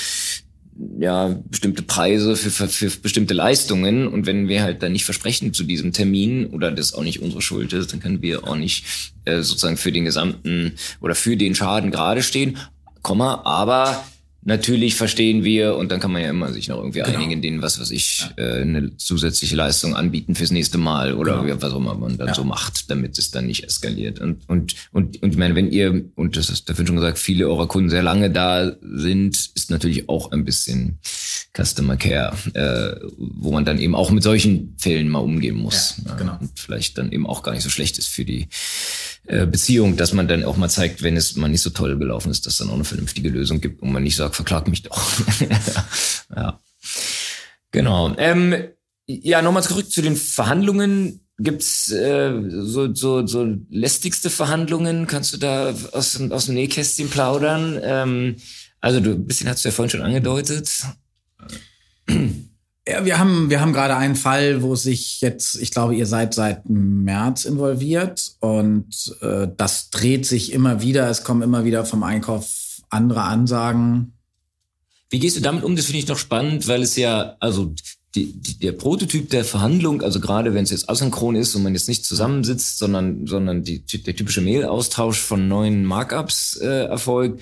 ja, bestimmte Preise für, für, für bestimmte Leistungen. Und wenn wir halt dann nicht versprechen zu diesem Termin oder das auch nicht unsere Schuld ist, dann können wir auch nicht äh, sozusagen für den gesamten oder für den Schaden gerade stehen. Komma, aber Natürlich verstehen wir, und dann kann man ja immer sich noch irgendwie genau. einigen, denen, was weiß ich, ja. äh, eine zusätzliche Leistung anbieten fürs nächste Mal oder genau. was auch immer man dann ja. so macht, damit es dann nicht eskaliert. Und, und, und, und ich meine, wenn ihr, und das ist dafür schon gesagt, viele eurer Kunden sehr lange da sind, ist natürlich auch ein bisschen Customer Care, äh, wo man dann eben auch mit solchen Fällen mal umgehen muss. Ja, genau. Und vielleicht dann eben auch gar nicht so schlecht ist für die äh, Beziehung, dass man dann auch mal zeigt, wenn es mal nicht so toll gelaufen ist, dass dann auch eine vernünftige Lösung gibt und man nicht sagt, verklag mich doch. [laughs] ja. Genau. Ähm, ja, nochmal zurück zu den Verhandlungen. Gibt's äh, so, so, so lästigste Verhandlungen? Kannst du da aus, aus dem Nähkästchen plaudern? Ähm, also du ein bisschen hast du ja vorhin schon angedeutet. [clears throat] Ja, wir haben, wir haben gerade einen Fall, wo sich jetzt, ich glaube, ihr seid seit März involviert und äh, das dreht sich immer wieder. Es kommen immer wieder vom Einkauf andere Ansagen. Wie gehst du damit um? Das finde ich noch spannend, weil es ja, also die, die, der Prototyp der Verhandlung, also gerade wenn es jetzt asynchron ist und man jetzt nicht zusammensitzt, sondern, sondern die, der typische Mail-Austausch von neuen Markups äh, erfolgt,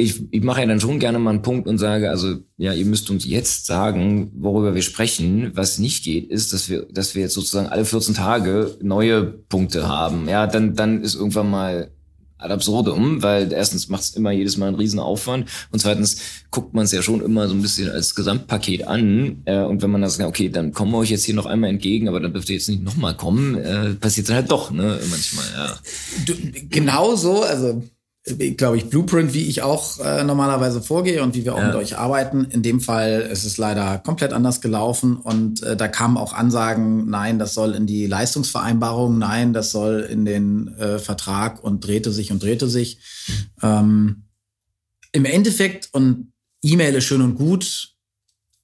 ich, ich mache ja dann schon gerne mal einen Punkt und sage, also ja, ihr müsst uns jetzt sagen, worüber wir sprechen. Was nicht geht, ist, dass wir, dass wir jetzt sozusagen alle 14 Tage neue Punkte haben. Ja, dann, dann ist irgendwann mal ad absurdum, weil erstens macht es immer jedes Mal einen riesen Aufwand und zweitens guckt man es ja schon immer so ein bisschen als Gesamtpaket an äh, und wenn man das sagt, okay, dann kommen wir euch jetzt hier noch einmal entgegen, aber dann dürft ihr jetzt nicht nochmal kommen, äh, passiert dann halt doch, ne, manchmal, ja. Du, genau so, also glaube ich, Blueprint, wie ich auch äh, normalerweise vorgehe und wie wir auch ja. mit euch arbeiten. In dem Fall ist es leider komplett anders gelaufen und äh, da kamen auch Ansagen, nein, das soll in die Leistungsvereinbarung, nein, das soll in den äh, Vertrag und drehte sich und drehte sich. Ähm, Im Endeffekt, und E-Mail ist schön und gut,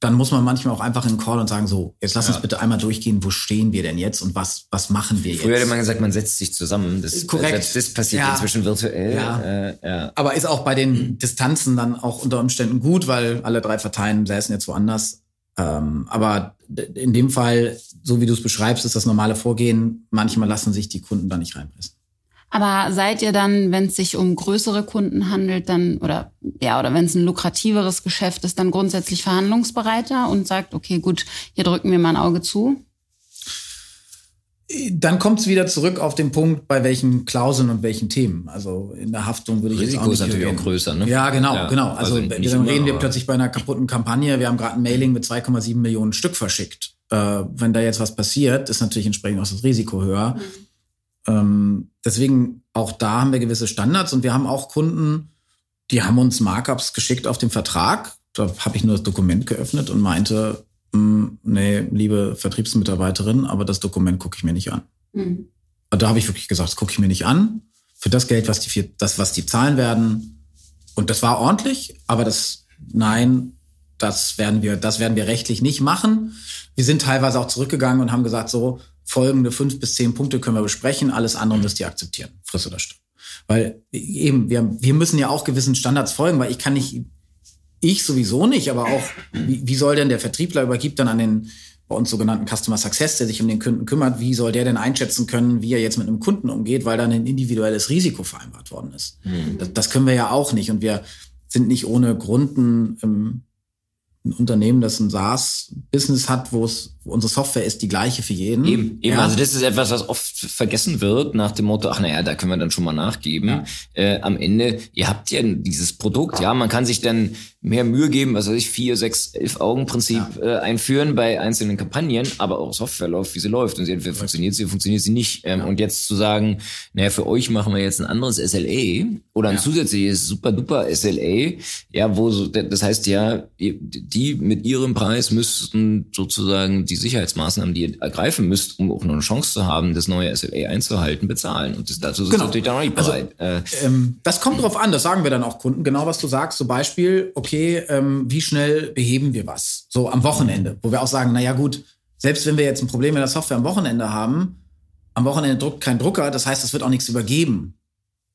dann muss man manchmal auch einfach in den Call und sagen, so, jetzt lass ja. uns bitte einmal durchgehen, wo stehen wir denn jetzt und was, was machen wir jetzt? Früher hätte man gesagt, man setzt sich zusammen. Das, Korrekt. Das, passiert ja. inzwischen virtuell. Ja. Äh, ja. Aber ist auch bei den Distanzen dann auch unter Umständen gut, weil alle drei Parteien säßen jetzt woanders. Ähm, aber in dem Fall, so wie du es beschreibst, ist das normale Vorgehen. Manchmal lassen sich die Kunden da nicht reinpressen. Aber seid ihr dann, wenn es sich um größere Kunden handelt, dann oder ja, oder wenn es ein lukrativeres Geschäft ist, dann grundsätzlich verhandlungsbereiter und sagt, okay, gut, hier drücken wir mal ein Auge zu? Dann kommt es wieder zurück auf den Punkt, bei welchen Klauseln und welchen Themen. Also in der Haftung würde ich Risiko jetzt auch nicht ist natürlich auch größer, ne? Ja, genau, ja, genau. Also, also dann reden wir plötzlich bei einer kaputten Kampagne. Wir haben gerade ein Mailing mit 2,7 Millionen Stück verschickt. Äh, wenn da jetzt was passiert, ist natürlich entsprechend auch das Risiko höher. Mhm. Ähm, deswegen auch da haben wir gewisse Standards und wir haben auch Kunden, die haben uns Markups geschickt auf den Vertrag. Da habe ich nur das Dokument geöffnet und meinte, hm, nee, liebe Vertriebsmitarbeiterin, aber das Dokument gucke ich mir nicht an. Mhm. Da habe ich wirklich gesagt, das gucke ich mir nicht an. Für das Geld, was die, das, was die zahlen werden. Und das war ordentlich, aber das, nein, das werden wir, das werden wir rechtlich nicht machen. Wir sind teilweise auch zurückgegangen und haben gesagt, so, folgende fünf bis zehn Punkte können wir besprechen, alles andere müsst ihr akzeptieren. Friss oder stirb. Weil eben, wir, wir müssen ja auch gewissen Standards folgen, weil ich kann nicht, ich sowieso nicht, aber auch, wie, wie soll denn der Vertriebler übergibt dann an den bei uns sogenannten Customer Success, der sich um den Kunden kümmert, wie soll der denn einschätzen können, wie er jetzt mit einem Kunden umgeht, weil dann ein individuelles Risiko vereinbart worden ist. Mhm. Das, das, können wir ja auch nicht und wir sind nicht ohne Gründen ähm, ein Unternehmen, das ein SaaS-Business hat, wo es unsere Software ist die gleiche für jeden. Eben, eben. Ja. also das ist etwas, was oft vergessen wird nach dem Motto, ach naja, da können wir dann schon mal nachgeben. Ja. Äh, am Ende, ihr habt ja dieses Produkt, ja, man kann sich dann mehr Mühe geben, was weiß ich, vier, sechs, elf Augen-Prinzip ja. äh, einführen bei einzelnen Kampagnen, aber auch Software läuft, wie sie läuft. Und entweder funktioniert sie, funktioniert sie nicht. Ähm, Und jetzt zu sagen, naja, für euch machen wir jetzt ein anderes SLA oder ein zusätzliches super-duper SLA, ja, wo so, das heißt ja, die mit ihrem Preis müssten sozusagen die Sicherheitsmaßnahmen, die ihr ergreifen müsst, um auch noch eine Chance zu haben, das neue SLA einzuhalten, bezahlen. Und das, dazu sind genau. natürlich dann noch nicht also, bereit. Also, ähm, das kommt drauf an, das sagen wir dann auch Kunden, genau was du sagst. Zum Beispiel, okay, ähm, wie schnell beheben wir was? So am Wochenende, wo wir auch sagen, naja gut, selbst wenn wir jetzt ein Problem mit der Software am Wochenende haben, am Wochenende druckt kein Drucker, das heißt, es wird auch nichts übergeben.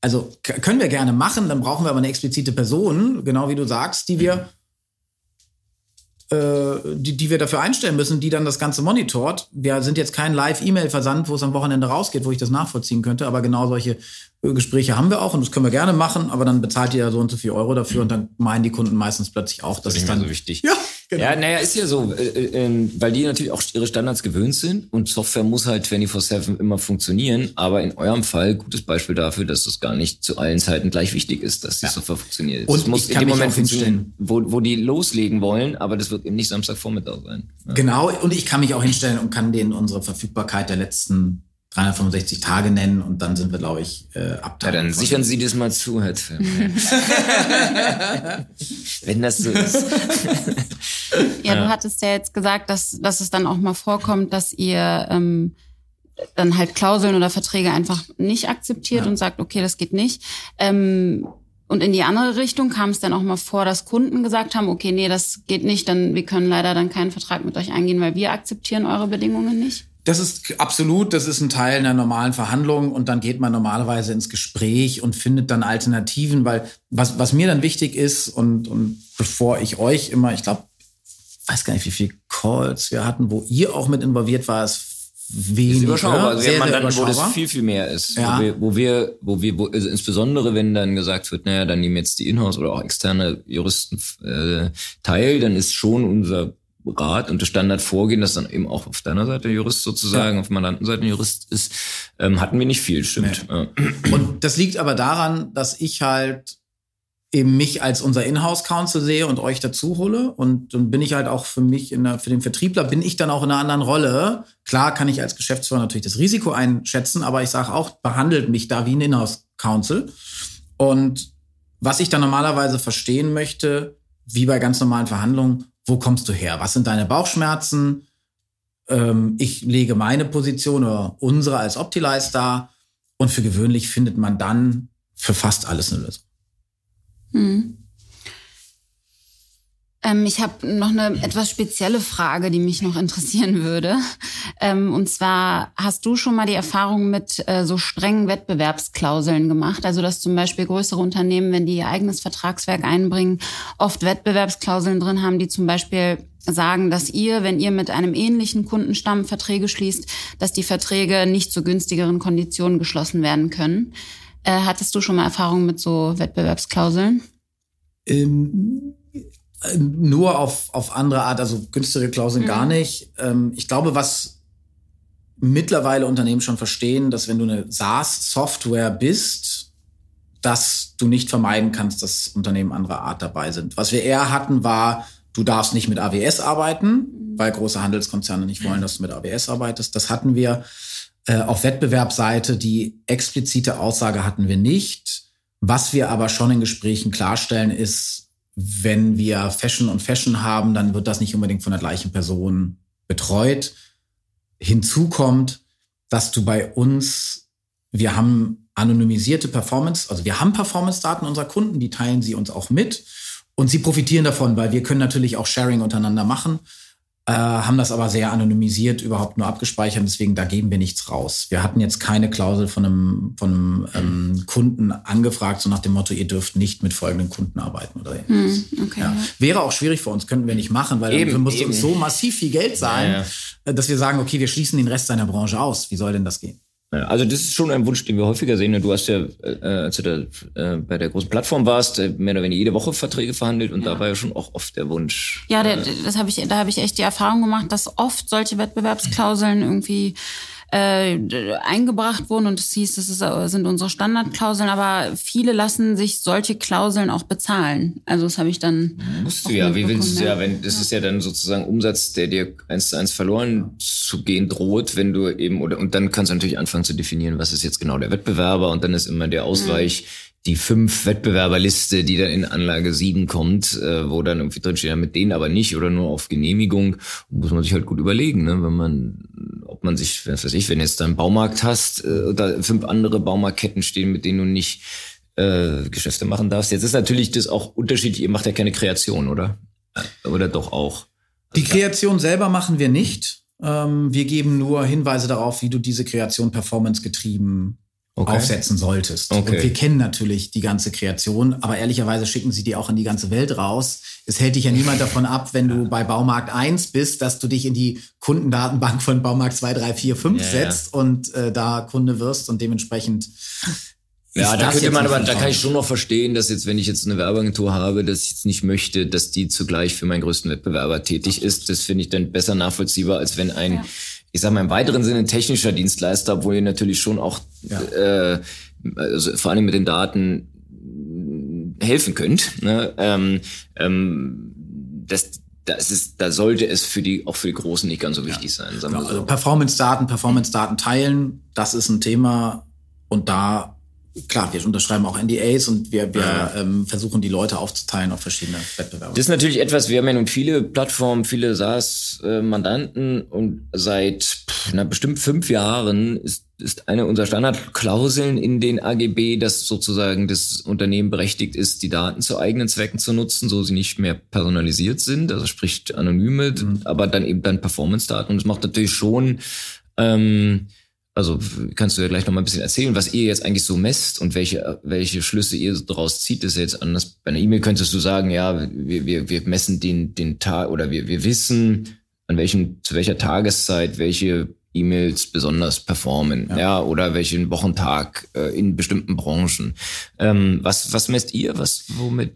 Also können wir gerne machen, dann brauchen wir aber eine explizite Person, genau wie du sagst, die wir äh, die, die wir dafür einstellen müssen, die dann das Ganze monitort. Wir sind jetzt kein Live-E-Mail-Versand, wo es am Wochenende rausgeht, wo ich das nachvollziehen könnte, aber genau solche äh, Gespräche haben wir auch und das können wir gerne machen, aber dann bezahlt ihr ja so und so viel Euro dafür und dann meinen die Kunden meistens plötzlich auch, dass das ist dann so wichtig. Ja, Genau. Ja, naja, ist ja so, äh, äh, ähm, weil die natürlich auch ihre Standards gewöhnt sind und Software muss halt 24-7 immer funktionieren, aber in eurem Fall gutes Beispiel dafür, dass es gar nicht zu allen Zeiten gleich wichtig ist, dass die ja. Software funktioniert. Und es muss in dem Moment funktionieren, wo, wo die loslegen wollen, aber das wird eben nicht Samstagvormittag sein. Ja. Genau, und ich kann mich auch hinstellen und kann denen unsere Verfügbarkeit der letzten 365 Tage nennen und dann sind wir, glaube ich, äh, ab. Ja, dann sichern Sie das mal zu, Herr Film. [laughs] Wenn das so ist. [laughs] ja, du hattest ja jetzt gesagt, dass, dass es dann auch mal vorkommt, dass ihr ähm, dann halt Klauseln oder Verträge einfach nicht akzeptiert ja. und sagt, okay, das geht nicht. Ähm, und in die andere Richtung kam es dann auch mal vor, dass Kunden gesagt haben, okay, nee, das geht nicht, dann wir können leider dann keinen Vertrag mit euch eingehen, weil wir akzeptieren eure Bedingungen nicht. Das ist absolut, das ist ein Teil einer normalen Verhandlung und dann geht man normalerweise ins Gespräch und findet dann Alternativen, weil was, was mir dann wichtig ist und, und bevor ich euch immer, ich glaube, weiß gar nicht, wie viele Calls wir hatten, wo ihr auch mit involviert war, ist wenig. Ist überschaubar. Also sehr, Mandanten, wo das viel, viel mehr ist. Ja. Wo wir, wo wir, wo wir, also insbesondere wenn dann gesagt wird, naja, dann nehmen jetzt die Inhouse oder auch externe Juristen äh, teil, dann ist schon unser Rat und das Standardvorgehen, dass dann eben auch auf deiner Seite Jurist sozusagen, ja. auf Mandantenseite Jurist ist, ähm, hatten wir nicht viel, stimmt. Nee. Und das liegt aber daran, dass ich halt eben mich als unser Inhouse-Counsel sehe und euch dazu hole. Und dann bin ich halt auch für mich, in der, für den Vertriebler, bin ich dann auch in einer anderen Rolle. Klar kann ich als Geschäftsführer natürlich das Risiko einschätzen, aber ich sage auch, behandelt mich da wie ein Inhouse-Counsel. Und was ich dann normalerweise verstehen möchte, wie bei ganz normalen Verhandlungen, wo kommst du her? Was sind deine Bauchschmerzen? Ähm, ich lege meine Position oder unsere als Optilize da. Und für gewöhnlich findet man dann für fast alles eine Lösung. Hm. Ähm, ich habe noch eine etwas spezielle Frage, die mich noch interessieren würde. [laughs] Ähm, und zwar, hast du schon mal die Erfahrung mit äh, so strengen Wettbewerbsklauseln gemacht? Also, dass zum Beispiel größere Unternehmen, wenn die ihr eigenes Vertragswerk einbringen, oft Wettbewerbsklauseln drin haben, die zum Beispiel sagen, dass ihr, wenn ihr mit einem ähnlichen Kundenstamm Verträge schließt, dass die Verträge nicht zu günstigeren Konditionen geschlossen werden können. Äh, hattest du schon mal Erfahrung mit so Wettbewerbsklauseln? Ähm, nur auf, auf andere Art, also günstige Klauseln mhm. gar nicht. Ähm, ich glaube, was mittlerweile Unternehmen schon verstehen, dass wenn du eine SaaS-Software bist, dass du nicht vermeiden kannst, dass Unternehmen anderer Art dabei sind. Was wir eher hatten, war, du darfst nicht mit AWS arbeiten, mhm. weil große Handelskonzerne nicht wollen, dass du mit AWS arbeitest. Das hatten wir. Äh, auf Wettbewerbsseite die explizite Aussage hatten wir nicht. Was wir aber schon in Gesprächen klarstellen, ist, wenn wir Fashion und Fashion haben, dann wird das nicht unbedingt von der gleichen Person betreut. Hinzu kommt, dass du bei uns, wir haben anonymisierte Performance, also wir haben Performance-Daten unserer Kunden, die teilen sie uns auch mit und sie profitieren davon, weil wir können natürlich auch Sharing untereinander machen äh, haben das aber sehr anonymisiert überhaupt nur abgespeichert. Deswegen, da geben wir nichts raus. Wir hatten jetzt keine Klausel von einem, von einem ähm, Kunden angefragt, so nach dem Motto, ihr dürft nicht mit folgenden Kunden arbeiten oder hm, okay, ja. Wäre auch schwierig für uns, könnten wir nicht machen, weil eben, dafür muss uns so massiv viel Geld sein, ja, ja. dass wir sagen, okay, wir schließen den Rest seiner Branche aus. Wie soll denn das gehen? Also das ist schon ein Wunsch, den wir häufiger sehen. Du hast ja, äh, als du da äh, bei der großen Plattform warst, äh, mehr oder weniger jede Woche Verträge verhandelt und ja. da war ja schon auch oft der Wunsch. Ja, der, das habe ich, da habe ich echt die Erfahrung gemacht, dass oft solche Wettbewerbsklauseln irgendwie äh, eingebracht wurden und es hieß, das ist, sind unsere Standardklauseln, aber viele lassen sich solche Klauseln auch bezahlen. Also das habe ich dann. Musst du ja, wie willst du ja, wenn das ja. ist ja dann sozusagen Umsatz, der dir eins zu eins verloren zu gehen droht, wenn du eben oder und dann kannst du natürlich anfangen zu definieren, was ist jetzt genau der Wettbewerber und dann ist immer der Ausweich. Mhm die fünf Wettbewerberliste, die dann in Anlage 7 kommt, äh, wo dann irgendwie drinsteht, ja, mit denen aber nicht oder nur auf Genehmigung, muss man sich halt gut überlegen, ne? wenn man, ob man sich, was weiß ich, wenn jetzt da einen Baumarkt hast, äh, da fünf andere Baumarktketten stehen, mit denen du nicht äh, Geschäfte machen darfst. Jetzt ist natürlich das auch unterschiedlich, ihr macht ja keine Kreation, oder? Oder doch auch? Die Kreation selber machen wir nicht. Ähm, wir geben nur Hinweise darauf, wie du diese Kreation performancegetrieben okay. aufsetzen solltest. Okay. Und wir kennen natürlich die ganze Kreation, aber ehrlicherweise schicken sie die auch in die ganze Welt raus. Es hält dich ja niemand davon ab, wenn du bei Baumarkt 1 bist, dass du dich in die Kundendatenbank von Baumarkt 2, 3, 4, 5 ja, setzt ja. und äh, da Kunde wirst und dementsprechend ja, da könnte man aber, da kann ich schon noch verstehen, dass jetzt, wenn ich jetzt eine Werbeagentur habe, dass ich jetzt nicht möchte, dass die zugleich für meinen größten Wettbewerber tätig ist. Das finde ich dann besser nachvollziehbar, als wenn ein ja ich sage mal im weiteren Sinne technischer Dienstleister, wo ihr natürlich schon auch ja. äh, also vor allem mit den Daten helfen könnt. Ne? Ähm, ähm, das, das ist, da sollte es für die auch für die Großen nicht ganz so wichtig ja. sein. Genau. So. Also Performance-Daten, Performance-Daten teilen, das ist ein Thema und da klar, wir unterschreiben auch NDAs und wir, wir ähm, versuchen die Leute aufzuteilen auf verschiedene Wettbewerbe. Das ist natürlich etwas, wir haben ja nun viele Plattformen, viele SaaS-Mandanten und seit na, bestimmt fünf Jahren ist, ist eine unserer Standardklauseln in den AGB, dass sozusagen das Unternehmen berechtigt ist, die Daten zu eigenen Zwecken zu nutzen, so sie nicht mehr personalisiert sind, also sprich anonyme, mhm. aber dann eben dann Performance-Daten. Und es macht natürlich schon ähm, also kannst du ja gleich noch mal ein bisschen erzählen, was ihr jetzt eigentlich so messt und welche, welche Schlüsse ihr daraus zieht. Ist ja jetzt anders. Bei einer E-Mail könntest du sagen, ja, wir, wir, wir messen den, den Tag oder wir, wir wissen, an welchem, zu welcher Tageszeit welche E-Mails besonders performen, ja. ja, oder welchen Wochentag äh, in bestimmten Branchen. Ähm, was, was messt ihr? Was, womit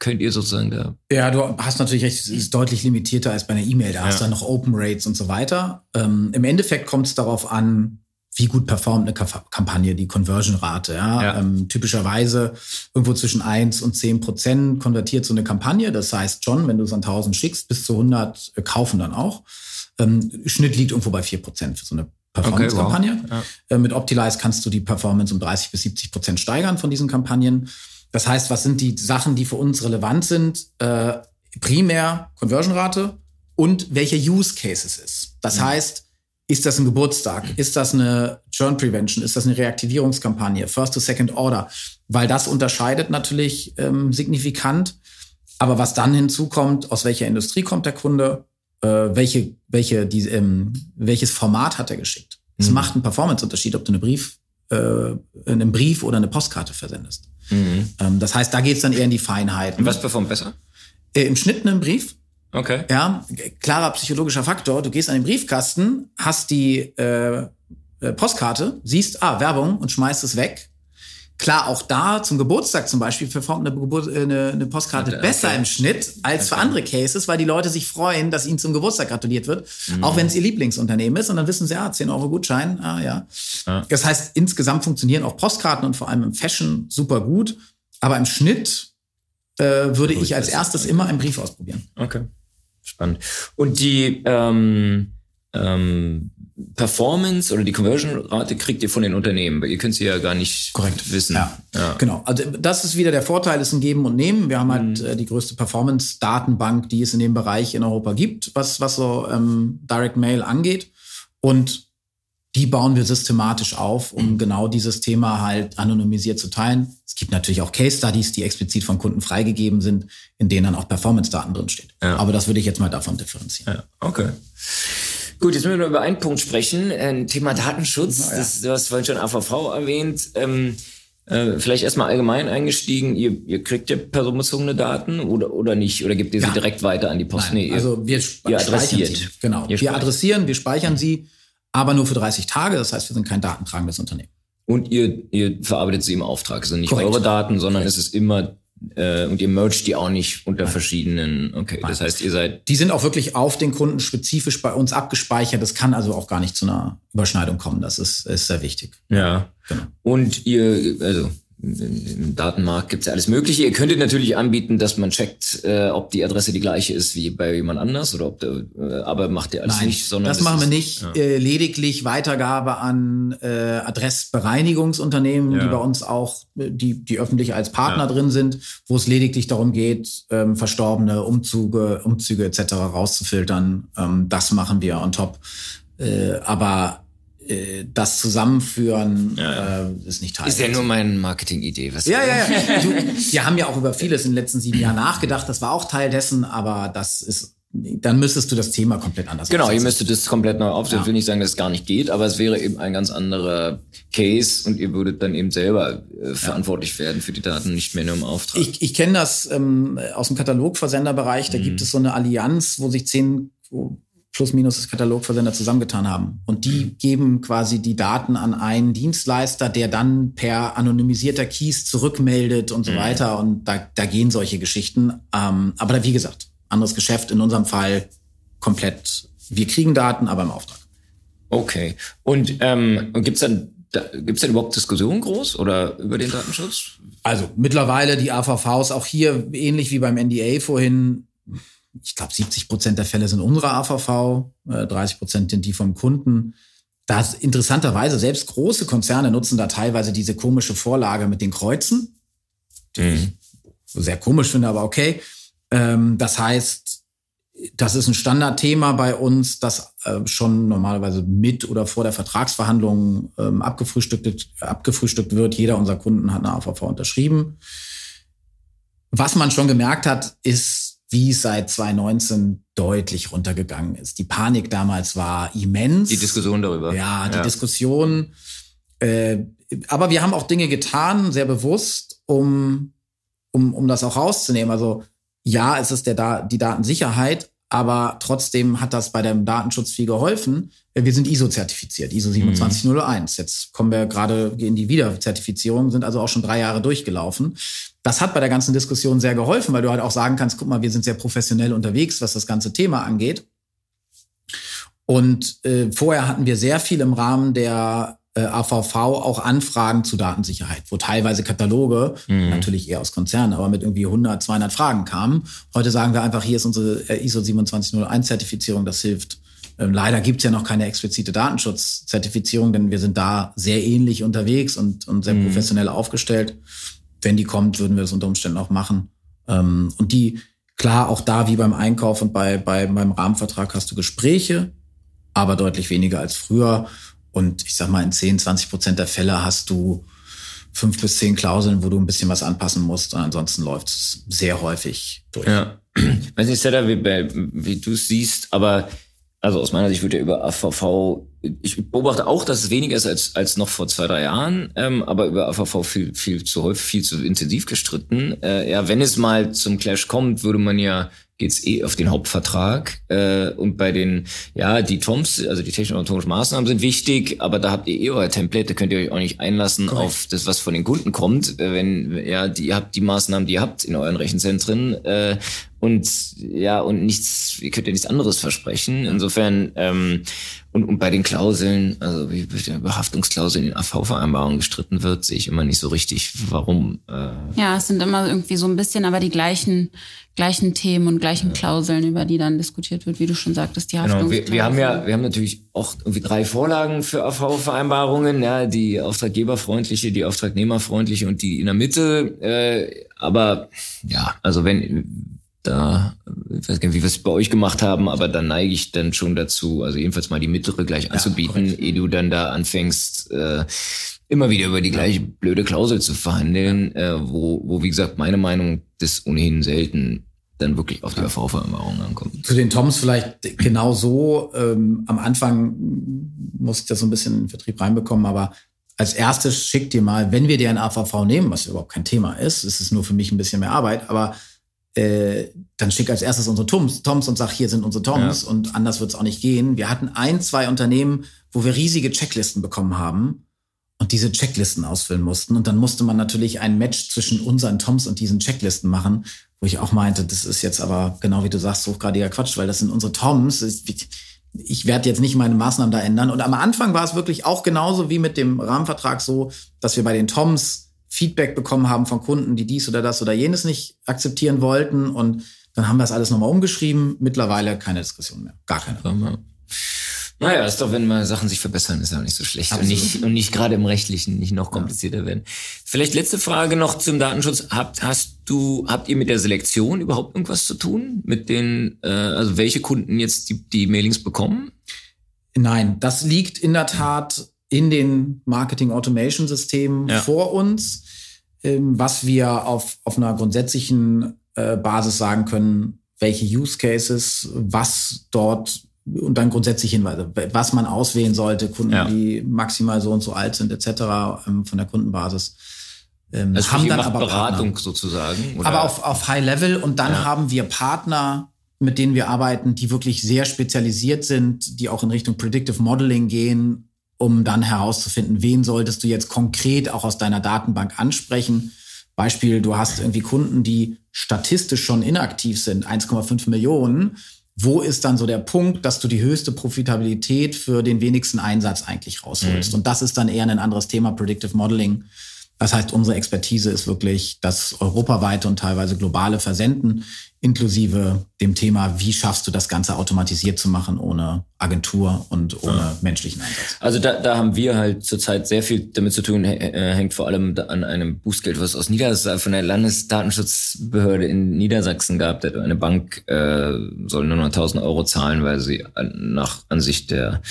könnt ihr sozusagen da? Ja, du hast natürlich recht, es ist deutlich limitierter als bei einer E-Mail. Da ja. hast du dann noch Open Rates und so weiter. Ähm, Im Endeffekt kommt es darauf an, wie gut performt eine Kampagne, die Conversion-Rate. Ja? ja. Ähm, typischerweise irgendwo zwischen 1 und 10 Prozent konvertiert so eine Kampagne. Das heißt schon, wenn du es an 1000 schickst, bis zu 100 äh, kaufen dann auch. Ähm, Schnitt liegt irgendwo bei 4 Prozent für so eine Performance-Kampagne. Okay, wow. ja. äh, mit Optimize kannst du die Performance um 30 bis 70 Prozent steigern von diesen Kampagnen. Das heißt, was sind die Sachen, die für uns relevant sind? Äh, primär Conversion-Rate und welcher Use Case es ist. Das mhm. heißt, ist das ein Geburtstag? Ist das eine Churn Prevention? Ist das eine Reaktivierungskampagne? First to Second Order? Weil das unterscheidet natürlich ähm, signifikant. Aber was dann hinzukommt, aus welcher Industrie kommt der Kunde? Äh, welche, welche, die, ähm, welches Format hat er geschickt? Es mhm. macht einen Performance-Unterschied, ob du eine Brief, äh, einen Brief oder eine Postkarte versendest. Mhm. Ähm, das heißt, da geht's dann eher in die Feinheiten. Was performt besser? Äh, Im Schnitt einen Brief Okay. Ja, klarer psychologischer Faktor. Du gehst an den Briefkasten, hast die äh, äh, Postkarte, siehst, ah, Werbung und schmeißt es weg. Klar, auch da zum Geburtstag zum Beispiel performt eine, Geburt, äh, eine, eine Postkarte okay. besser im Schnitt als für andere Cases, weil die Leute sich freuen, dass ihnen zum Geburtstag gratuliert wird, mhm. auch wenn es ihr Lieblingsunternehmen ist. Und dann wissen sie, ja, 10 Euro Gutschein, ah ja. ja. Das heißt, insgesamt funktionieren auch Postkarten und vor allem im Fashion super gut. Aber im Schnitt äh, würde ich als erstes immer einen Brief ausprobieren. Okay. Spannend. Und die ähm, ähm, Performance oder die Conversion-Rate kriegt ihr von den Unternehmen, weil ihr könnt sie ja gar nicht Korrekt. wissen. Ja. ja. Genau. Also das ist wieder der Vorteil, ist ein Geben und Nehmen. Wir haben halt mhm. äh, die größte Performance-Datenbank, die es in dem Bereich in Europa gibt, was, was so ähm, Direct Mail angeht. Und die bauen wir systematisch auf, um genau dieses Thema halt anonymisiert zu teilen. Es gibt natürlich auch Case Studies, die explizit von Kunden freigegeben sind, in denen dann auch Performance-Daten drinstehen. Ja. Aber das würde ich jetzt mal davon differenzieren. Ja, okay. Gut, jetzt müssen wir über einen Punkt sprechen. Ein Thema Datenschutz. Ja, das, du hast vorhin schon AVV erwähnt. Ähm, äh, vielleicht erstmal allgemein eingestiegen. Ihr, ihr kriegt ja personenbezogene Daten oder, oder nicht? Oder gebt ihr sie direkt weiter an die Post? Nein, nee, also wir ihr adressiert. Sie. Genau. Ihr wir adressieren, wir speichern sie aber nur für 30 Tage. Das heißt, wir sind kein datentragendes Unternehmen. Und ihr, ihr verarbeitet sie im Auftrag. Sind nicht Korrekt. eure Daten, sondern Korrekt. es ist immer äh, und ihr mergt die auch nicht unter Nein. verschiedenen. Okay, Nein. das heißt, ihr seid. Die sind auch wirklich auf den Kunden spezifisch bei uns abgespeichert. Das kann also auch gar nicht zu einer Überschneidung kommen. Das ist, ist sehr wichtig. Ja. Genau. Und ihr, also im Datenmarkt gibt es ja alles Mögliche. Ihr könntet natürlich anbieten, dass man checkt, äh, ob die Adresse die gleiche ist wie bei jemand anders oder ob der, äh, aber macht ihr alles Nein, nicht, sondern. Das, das machen wir nicht. Ja. Äh, lediglich Weitergabe an äh, Adressbereinigungsunternehmen, ja. die bei uns auch, die, die öffentlich als Partner ja. drin sind, wo es lediglich darum geht, ähm, verstorbene Umzüge, Umzüge etc. rauszufiltern. Ähm, das machen wir on top. Äh, aber äh, das Zusammenführen ja, Äh, ist nicht Teil. Ist ja nur meine Marketing-Idee. Ja, ja, ja. Du, wir haben ja auch über vieles in den letzten sieben Jahren nachgedacht. Das war auch Teil dessen, aber das ist dann müsstest du das Thema komplett anders Genau, aufsetzen. ihr müsstet das komplett neu aufsetzen. Ja. Ich will nicht sagen, dass es gar nicht geht, aber es wäre eben ein ganz anderer Case und ihr würdet dann eben selber äh, verantwortlich ja. werden für die Daten, nicht mehr nur im Auftrag. Ich, ich kenne das ähm, aus dem Katalogversenderbereich. Da mhm. gibt es so eine Allianz, wo sich zehn plus minus das Katalogversender zusammengetan haben. Und die mhm. geben quasi die Daten an einen Dienstleister, der dann per anonymisierter Keys zurückmeldet und so mhm. weiter. Und da, da gehen solche Geschichten. Ähm, aber da, wie gesagt, anderes Geschäft, in unserem Fall komplett, wir kriegen Daten, aber im Auftrag. Okay. Und ähm, gibt es dann Gibt es denn überhaupt Diskussionen groß oder über den Datenschutz? Also mittlerweile die AVVs auch hier ähnlich wie beim NDA vorhin ich glaube, 70 Prozent der Fälle sind unsere AVV, äh, 30 Prozent sind die vom Kunden. Da interessanterweise selbst große Konzerne nutzen da teilweise diese komische Vorlage mit den Kreuzen. Die mhm. ich sehr komisch finde, aber okay. Ähm, das heißt, das ist ein Standardthema bei uns, das äh, schon normalerweise mit oder vor der Vertragsverhandlung ähm, abgefrühstückt, abgefrühstückt wird. Jeder unserer Kunden hat eine AVV unterschrieben. Was man schon gemerkt hat, ist, wie es seit 2019 deutlich runtergegangen ist. Die Panik damals war immens. Die Diskussion darüber. Ja, die ja. Diskussion. Äh, aber wir haben auch Dinge getan, sehr bewusst, um, um, um das auch rauszunehmen. Also ja, es ist der da die Datensicherheit, aber trotzdem hat das bei dem Datenschutz viel geholfen. Wir sind ISO-zertifiziert, ISO 27001. Mhm. Jetzt kommen wir gerade in die Wiederzertifizierung, sind also auch schon drei Jahre durchgelaufen. Das hat bei der ganzen Diskussion sehr geholfen, weil du halt auch sagen kannst, guck mal, wir sind sehr professionell unterwegs, was das ganze Thema angeht. Und äh, vorher hatten wir sehr viel im Rahmen der äh, AVV auch Anfragen zu Datensicherheit, wo teilweise Kataloge, mhm. natürlich eher aus Konzernen, aber mit irgendwie 100, 200 Fragen kamen. Heute sagen wir einfach, hier ist unsere äh, ISO 27001 Zertifizierung, das hilft. Ähm, leider gibt's ja noch keine explizite Datenschutzzertifizierung, denn wir sind da sehr ähnlich unterwegs und, und sehr mhm. professionell aufgestellt. Wenn die kommt, würden wir das unter Umständen auch machen. Ähm, und die, klar, auch da wie beim Einkauf und bei, bei beim Rahmenvertrag hast du Gespräche, aber deutlich weniger als früher. Und ich sag mal, in 10, 20 Prozent der Fälle hast du fünf bis zehn Klauseln, wo du ein bisschen was anpassen musst. Und ansonsten läuft es sehr häufig durch. Ja. Ich [clears throat] weiß nicht, Seda, wie, wie du es siehst, aber also aus meiner Sicht wird ja über AVV, ich beobachte auch, dass es weniger ist als, als noch vor zwei, drei Jahren, ähm, aber über AVV viel, viel zu häufig, viel zu intensiv gestritten. Äh, ja, wenn es mal zum Clash kommt, würde man ja geht's eh auf den Hauptvertrag. Äh, und bei den, ja, die TOMs, also die technisch-autonomischen Maßnahmen sind wichtig, aber da habt ihr eh euer Template, da könnt ihr euch auch nicht einlassen Correct. auf das, was von den Kunden kommt. Äh, wenn, ja, die, ihr habt die Maßnahmen, die ihr habt in euren Rechenzentren äh, und ja, und nichts, ihr könnt ja nichts anderes versprechen. Insofern, ähm, und, und bei den Klauseln, also wie über Haftungsklauseln in AV-Vereinbarungen gestritten wird, sehe ich immer nicht so richtig, warum. Äh ja, es sind immer irgendwie so ein bisschen aber die gleichen, gleichen Themen und gleichen ja. Klauseln, über die dann diskutiert wird, wie du schon sagtest, die Haftungsklauseln. Genau, wir, wir haben ja, wir haben natürlich auch irgendwie drei Vorlagen für AV-Vereinbarungen, ja, die auftraggeberfreundliche, die auftragnehmerfreundliche und die in der Mitte. Äh, aber ja, also wenn da, ich weiß gar nicht, wie wir es bei euch gemacht haben, aber da neige ich dann schon dazu, also jedenfalls mal die mittlere gleich anzubieten, ja, ehe du dann da anfängst, äh, immer wieder über die gleiche blöde Klausel zu verhandeln, äh, wo, wo, wie gesagt, meine Meinung das ohnehin selten dann wirklich auf die AV-Vereinbarung ankommt. Zu den Toms vielleicht genau so. Ähm, am Anfang muss ich das so ein bisschen in den Vertrieb reinbekommen, aber als erstes schick dir mal, wenn wir dir ein AVV nehmen, was überhaupt kein Thema ist, es ist nur für mich ein bisschen mehr Arbeit, aber äh, dann schick als erstes unsere Toms, Toms und sag, hier sind unsere Toms ja. und anders wird es auch nicht gehen. Wir hatten ein, zwei Unternehmen, wo wir riesige Checklisten bekommen haben und diese Checklisten ausfüllen mussten. Und dann musste man natürlich ein Match zwischen unseren Toms und diesen Checklisten machen, wo ich auch meinte, das ist jetzt aber genau wie du sagst, hochgradiger Quatsch, weil das sind unsere Toms. Ich werde jetzt nicht meine Maßnahmen da ändern. Und am Anfang war es wirklich auch genauso wie mit dem Rahmenvertrag so, dass wir bei den Toms Feedback bekommen haben von Kunden, die dies oder das oder jenes nicht akzeptieren wollten. Und dann haben wir das alles nochmal umgeschrieben. Mittlerweile keine Diskussion mehr. Gar keine. Naja, ist doch, wenn mal Sachen sich verbessern, ist ja auch nicht so schlecht. Absolut. Und nicht, und nicht gerade im Rechtlichen nicht noch komplizierter ja. werden. Vielleicht letzte Frage noch zum Datenschutz. Habt, hast du, habt ihr mit der Selektion überhaupt irgendwas zu tun? Mit den, äh, also welche Kunden jetzt die, die Mailings bekommen? Nein, das liegt in der Tat in den Marketing Automation Systemen ja. vor uns, ähm, was wir auf, auf einer grundsätzlichen äh, Basis sagen können, welche Use Cases, was dort und dann grundsätzlich Hinweise, was man auswählen sollte, Kunden, ja. die maximal so und so alt sind, etc. Ähm, von der Kundenbasis. Ähm, also haben dann aber Beratung Partner. sozusagen. Oder? Aber auf, auf High Level und dann ja. haben wir Partner, mit denen wir arbeiten, die wirklich sehr spezialisiert sind, die auch in Richtung Predictive Modeling gehen um dann herauszufinden, wen solltest du jetzt konkret auch aus deiner Datenbank ansprechen. Beispiel, du hast irgendwie Kunden, die statistisch schon inaktiv sind, 1,5 Millionen. Wo ist dann so der Punkt, dass du die höchste Profitabilität für den wenigsten Einsatz eigentlich rausholst? Mhm. Und das ist dann eher ein anderes Thema, Predictive Modeling. Das heißt, unsere Expertise ist wirklich das europaweite und teilweise globale Versenden inklusive dem Thema, wie schaffst du das Ganze automatisiert zu machen ohne Agentur und ohne ja. menschlichen Einsatz. Also da, da haben wir halt zurzeit sehr viel damit zu tun, äh, hängt vor allem an einem Bußgeld, was aus Niedersachsen von der Landesdatenschutzbehörde in Niedersachsen gab. Der eine Bank äh, soll nur noch 1000 Euro zahlen, weil sie nach Ansicht der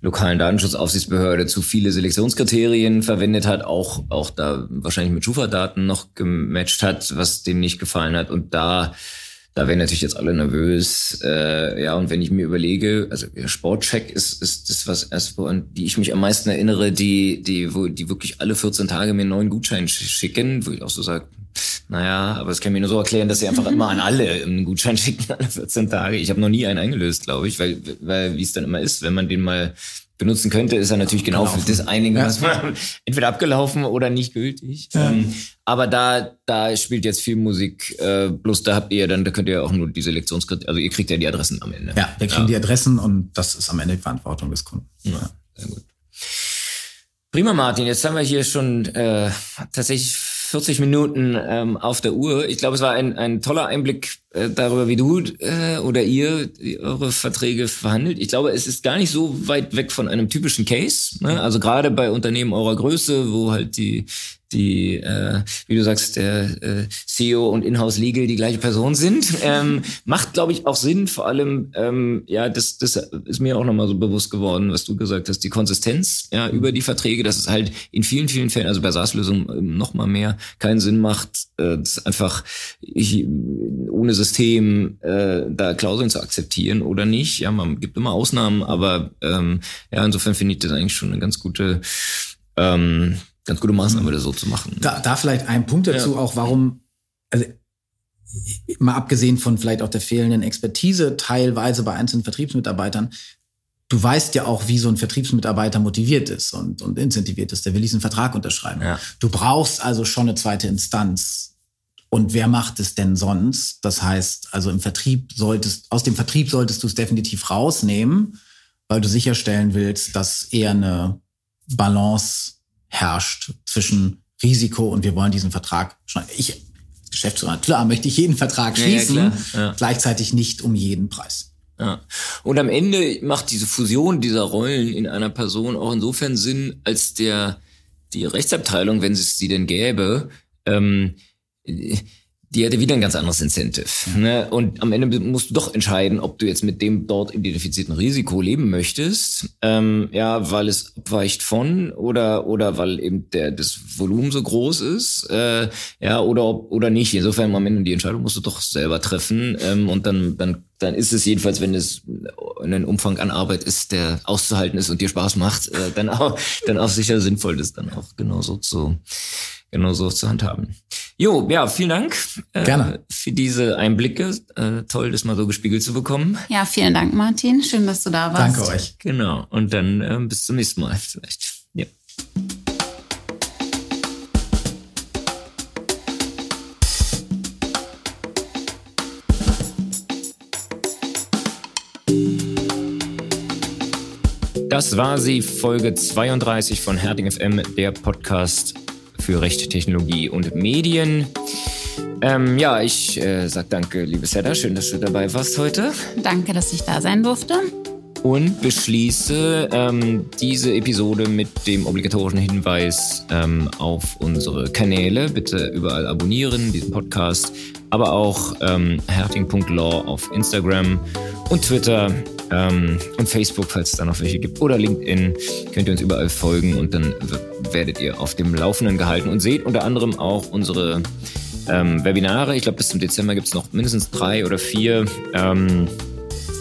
lokalen Datenschutzaufsichtsbehörde zu viele Selektionskriterien verwendet hat, auch, auch da wahrscheinlich mit Schufa-Daten noch gematcht hat, was dem nicht gefallen hat. Und da da werden natürlich jetzt alle nervös. Äh, ja, und wenn ich mir überlege, also Sportcheck ist, ist das, was erst an die ich mich am meisten erinnere, die, die, wo die wirklich alle 14 Tage mir einen neuen Gutschein schicken, wo ich auch so sage, naja, aber das kann mir nur so erklären, dass sie einfach immer an alle einen Gutschein schicken, alle 14 Tage. Ich habe noch nie einen eingelöst, glaube ich, weil, weil wie es dann immer ist, wenn man den mal benutzen könnte, ist er natürlich genau für das einige, ja. was man [laughs] entweder abgelaufen oder nicht gültig. Ja. Ähm, aber da, da spielt jetzt viel Musik. Äh, bloß da habt ihr dann, da könnt ihr auch nur die Selektionskriterien, also ihr kriegt ja die Adressen am Ende. Ja, wir kriegen ja. die Adressen und das ist am Ende die Verantwortung des Kunden. Ja, sehr gut. Prima, Martin. Jetzt haben wir hier schon äh, tatsächlich 40 Minuten ähm, auf der Uhr. Ich glaube, es war ein, ein toller Einblick äh, darüber, wie du äh, oder ihr eure Verträge verhandelt. Ich glaube, es ist gar nicht so weit weg von einem typischen Case. Ne? Also gerade bei Unternehmen eurer Größe, wo halt die die, äh, wie du sagst, der äh, CEO und Inhouse Legal die gleiche Person sind, [laughs] ähm, macht, glaube ich, auch Sinn. Vor allem, ähm, ja, das, das ist mir auch nochmal so bewusst geworden, was du gesagt hast, die Konsistenz ja, über die Verträge, dass es halt in vielen, vielen Fällen, also bei SaaS-Lösungen ähm, noch mal mehr, keinen Sinn macht, äh, das einfach ich, ohne System äh, da Klauseln zu akzeptieren oder nicht. Ja, man gibt immer Ausnahmen, aber ähm, ja, insofern finde ich das eigentlich schon eine ganz gute ähm, ganz gute Maßnahme, das so zu machen. Da, da vielleicht ein Punkt dazu ja. auch, warum, also mal abgesehen von vielleicht auch der fehlenden Expertise teilweise bei einzelnen Vertriebsmitarbeitern, du weißt ja auch, wie so ein Vertriebsmitarbeiter motiviert ist und, und incentiviert ist. Der will diesen Vertrag unterschreiben. Ja. Du brauchst also schon eine zweite Instanz. Und wer macht es denn sonst? Das heißt, also im Vertrieb solltest, aus dem Vertrieb solltest du es definitiv rausnehmen, weil du sicherstellen willst, dass eher eine Balance herrscht zwischen Risiko und wir wollen diesen Vertrag schon. Ich, Geschäftsführer, klar, möchte ich jeden Vertrag schließen, ja, ja. gleichzeitig nicht um jeden Preis. Ja. Und am Ende macht diese Fusion dieser Rollen in einer Person auch insofern Sinn, als der die Rechtsabteilung, wenn es sie denn gäbe, ähm, die hätte wieder ein ganz anderes Incentive. Ne? Und am Ende musst du doch entscheiden, ob du jetzt mit dem dort identifizierten Risiko leben möchtest, ähm, ja, weil es abweicht von oder oder weil eben der das Volumen so groß ist, äh, ja, oder oder nicht. Insofern am Ende die Entscheidung musst du doch selber treffen ähm, und dann dann dann ist es jedenfalls, wenn es ein Umfang an Arbeit ist, der auszuhalten ist und dir Spaß macht, äh, dann auch [laughs] dann auch sicher sinnvoll, das dann auch genauso zu genauso zu handhaben. Jo, ja, vielen Dank äh, Gerne. für diese Einblicke. Äh, toll, das mal so gespiegelt zu bekommen. Ja, vielen Dank, Martin. Schön, dass du da warst. Danke euch. Genau. Und dann äh, bis zum nächsten Mal vielleicht. Ja. Das war sie, Folge 32 von Herding FM, der Podcast für Recht, Technologie und Medien. Ähm, ja, ich äh, sag danke, liebe Sedda. Schön, dass du dabei warst heute. Danke, dass ich da sein durfte. Und beschließe ähm, diese Episode mit dem obligatorischen Hinweis ähm, auf unsere Kanäle. Bitte überall abonnieren, diesen Podcast, aber auch ähm, herting.law auf Instagram und Twitter ähm, und Facebook, falls es da noch welche gibt, oder LinkedIn. Könnt ihr uns überall folgen und dann werdet ihr auf dem Laufenden gehalten und seht unter anderem auch unsere ähm, Webinare. Ich glaube, bis zum Dezember gibt es noch mindestens drei oder vier. Ähm,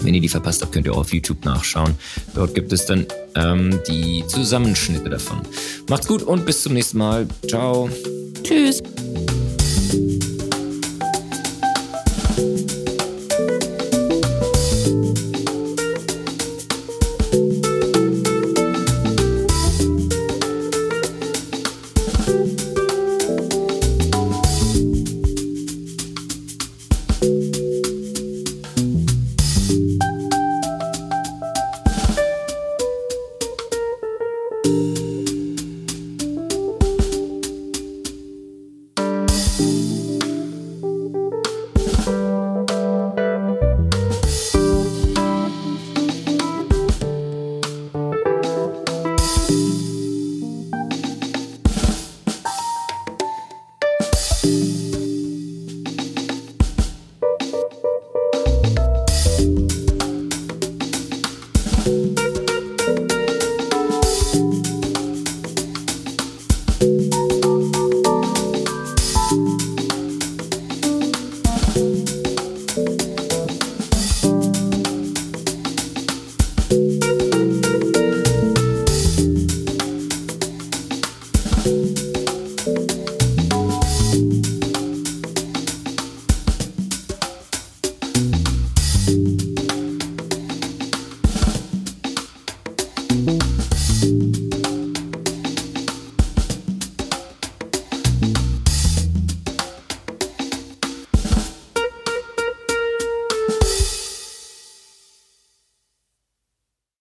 wenn ihr die verpasst habt, könnt ihr auch auf YouTube nachschauen. Dort gibt es dann ähm, die Zusammenschnitte davon. Macht's gut und bis zum nächsten Mal. Ciao. Tschüss.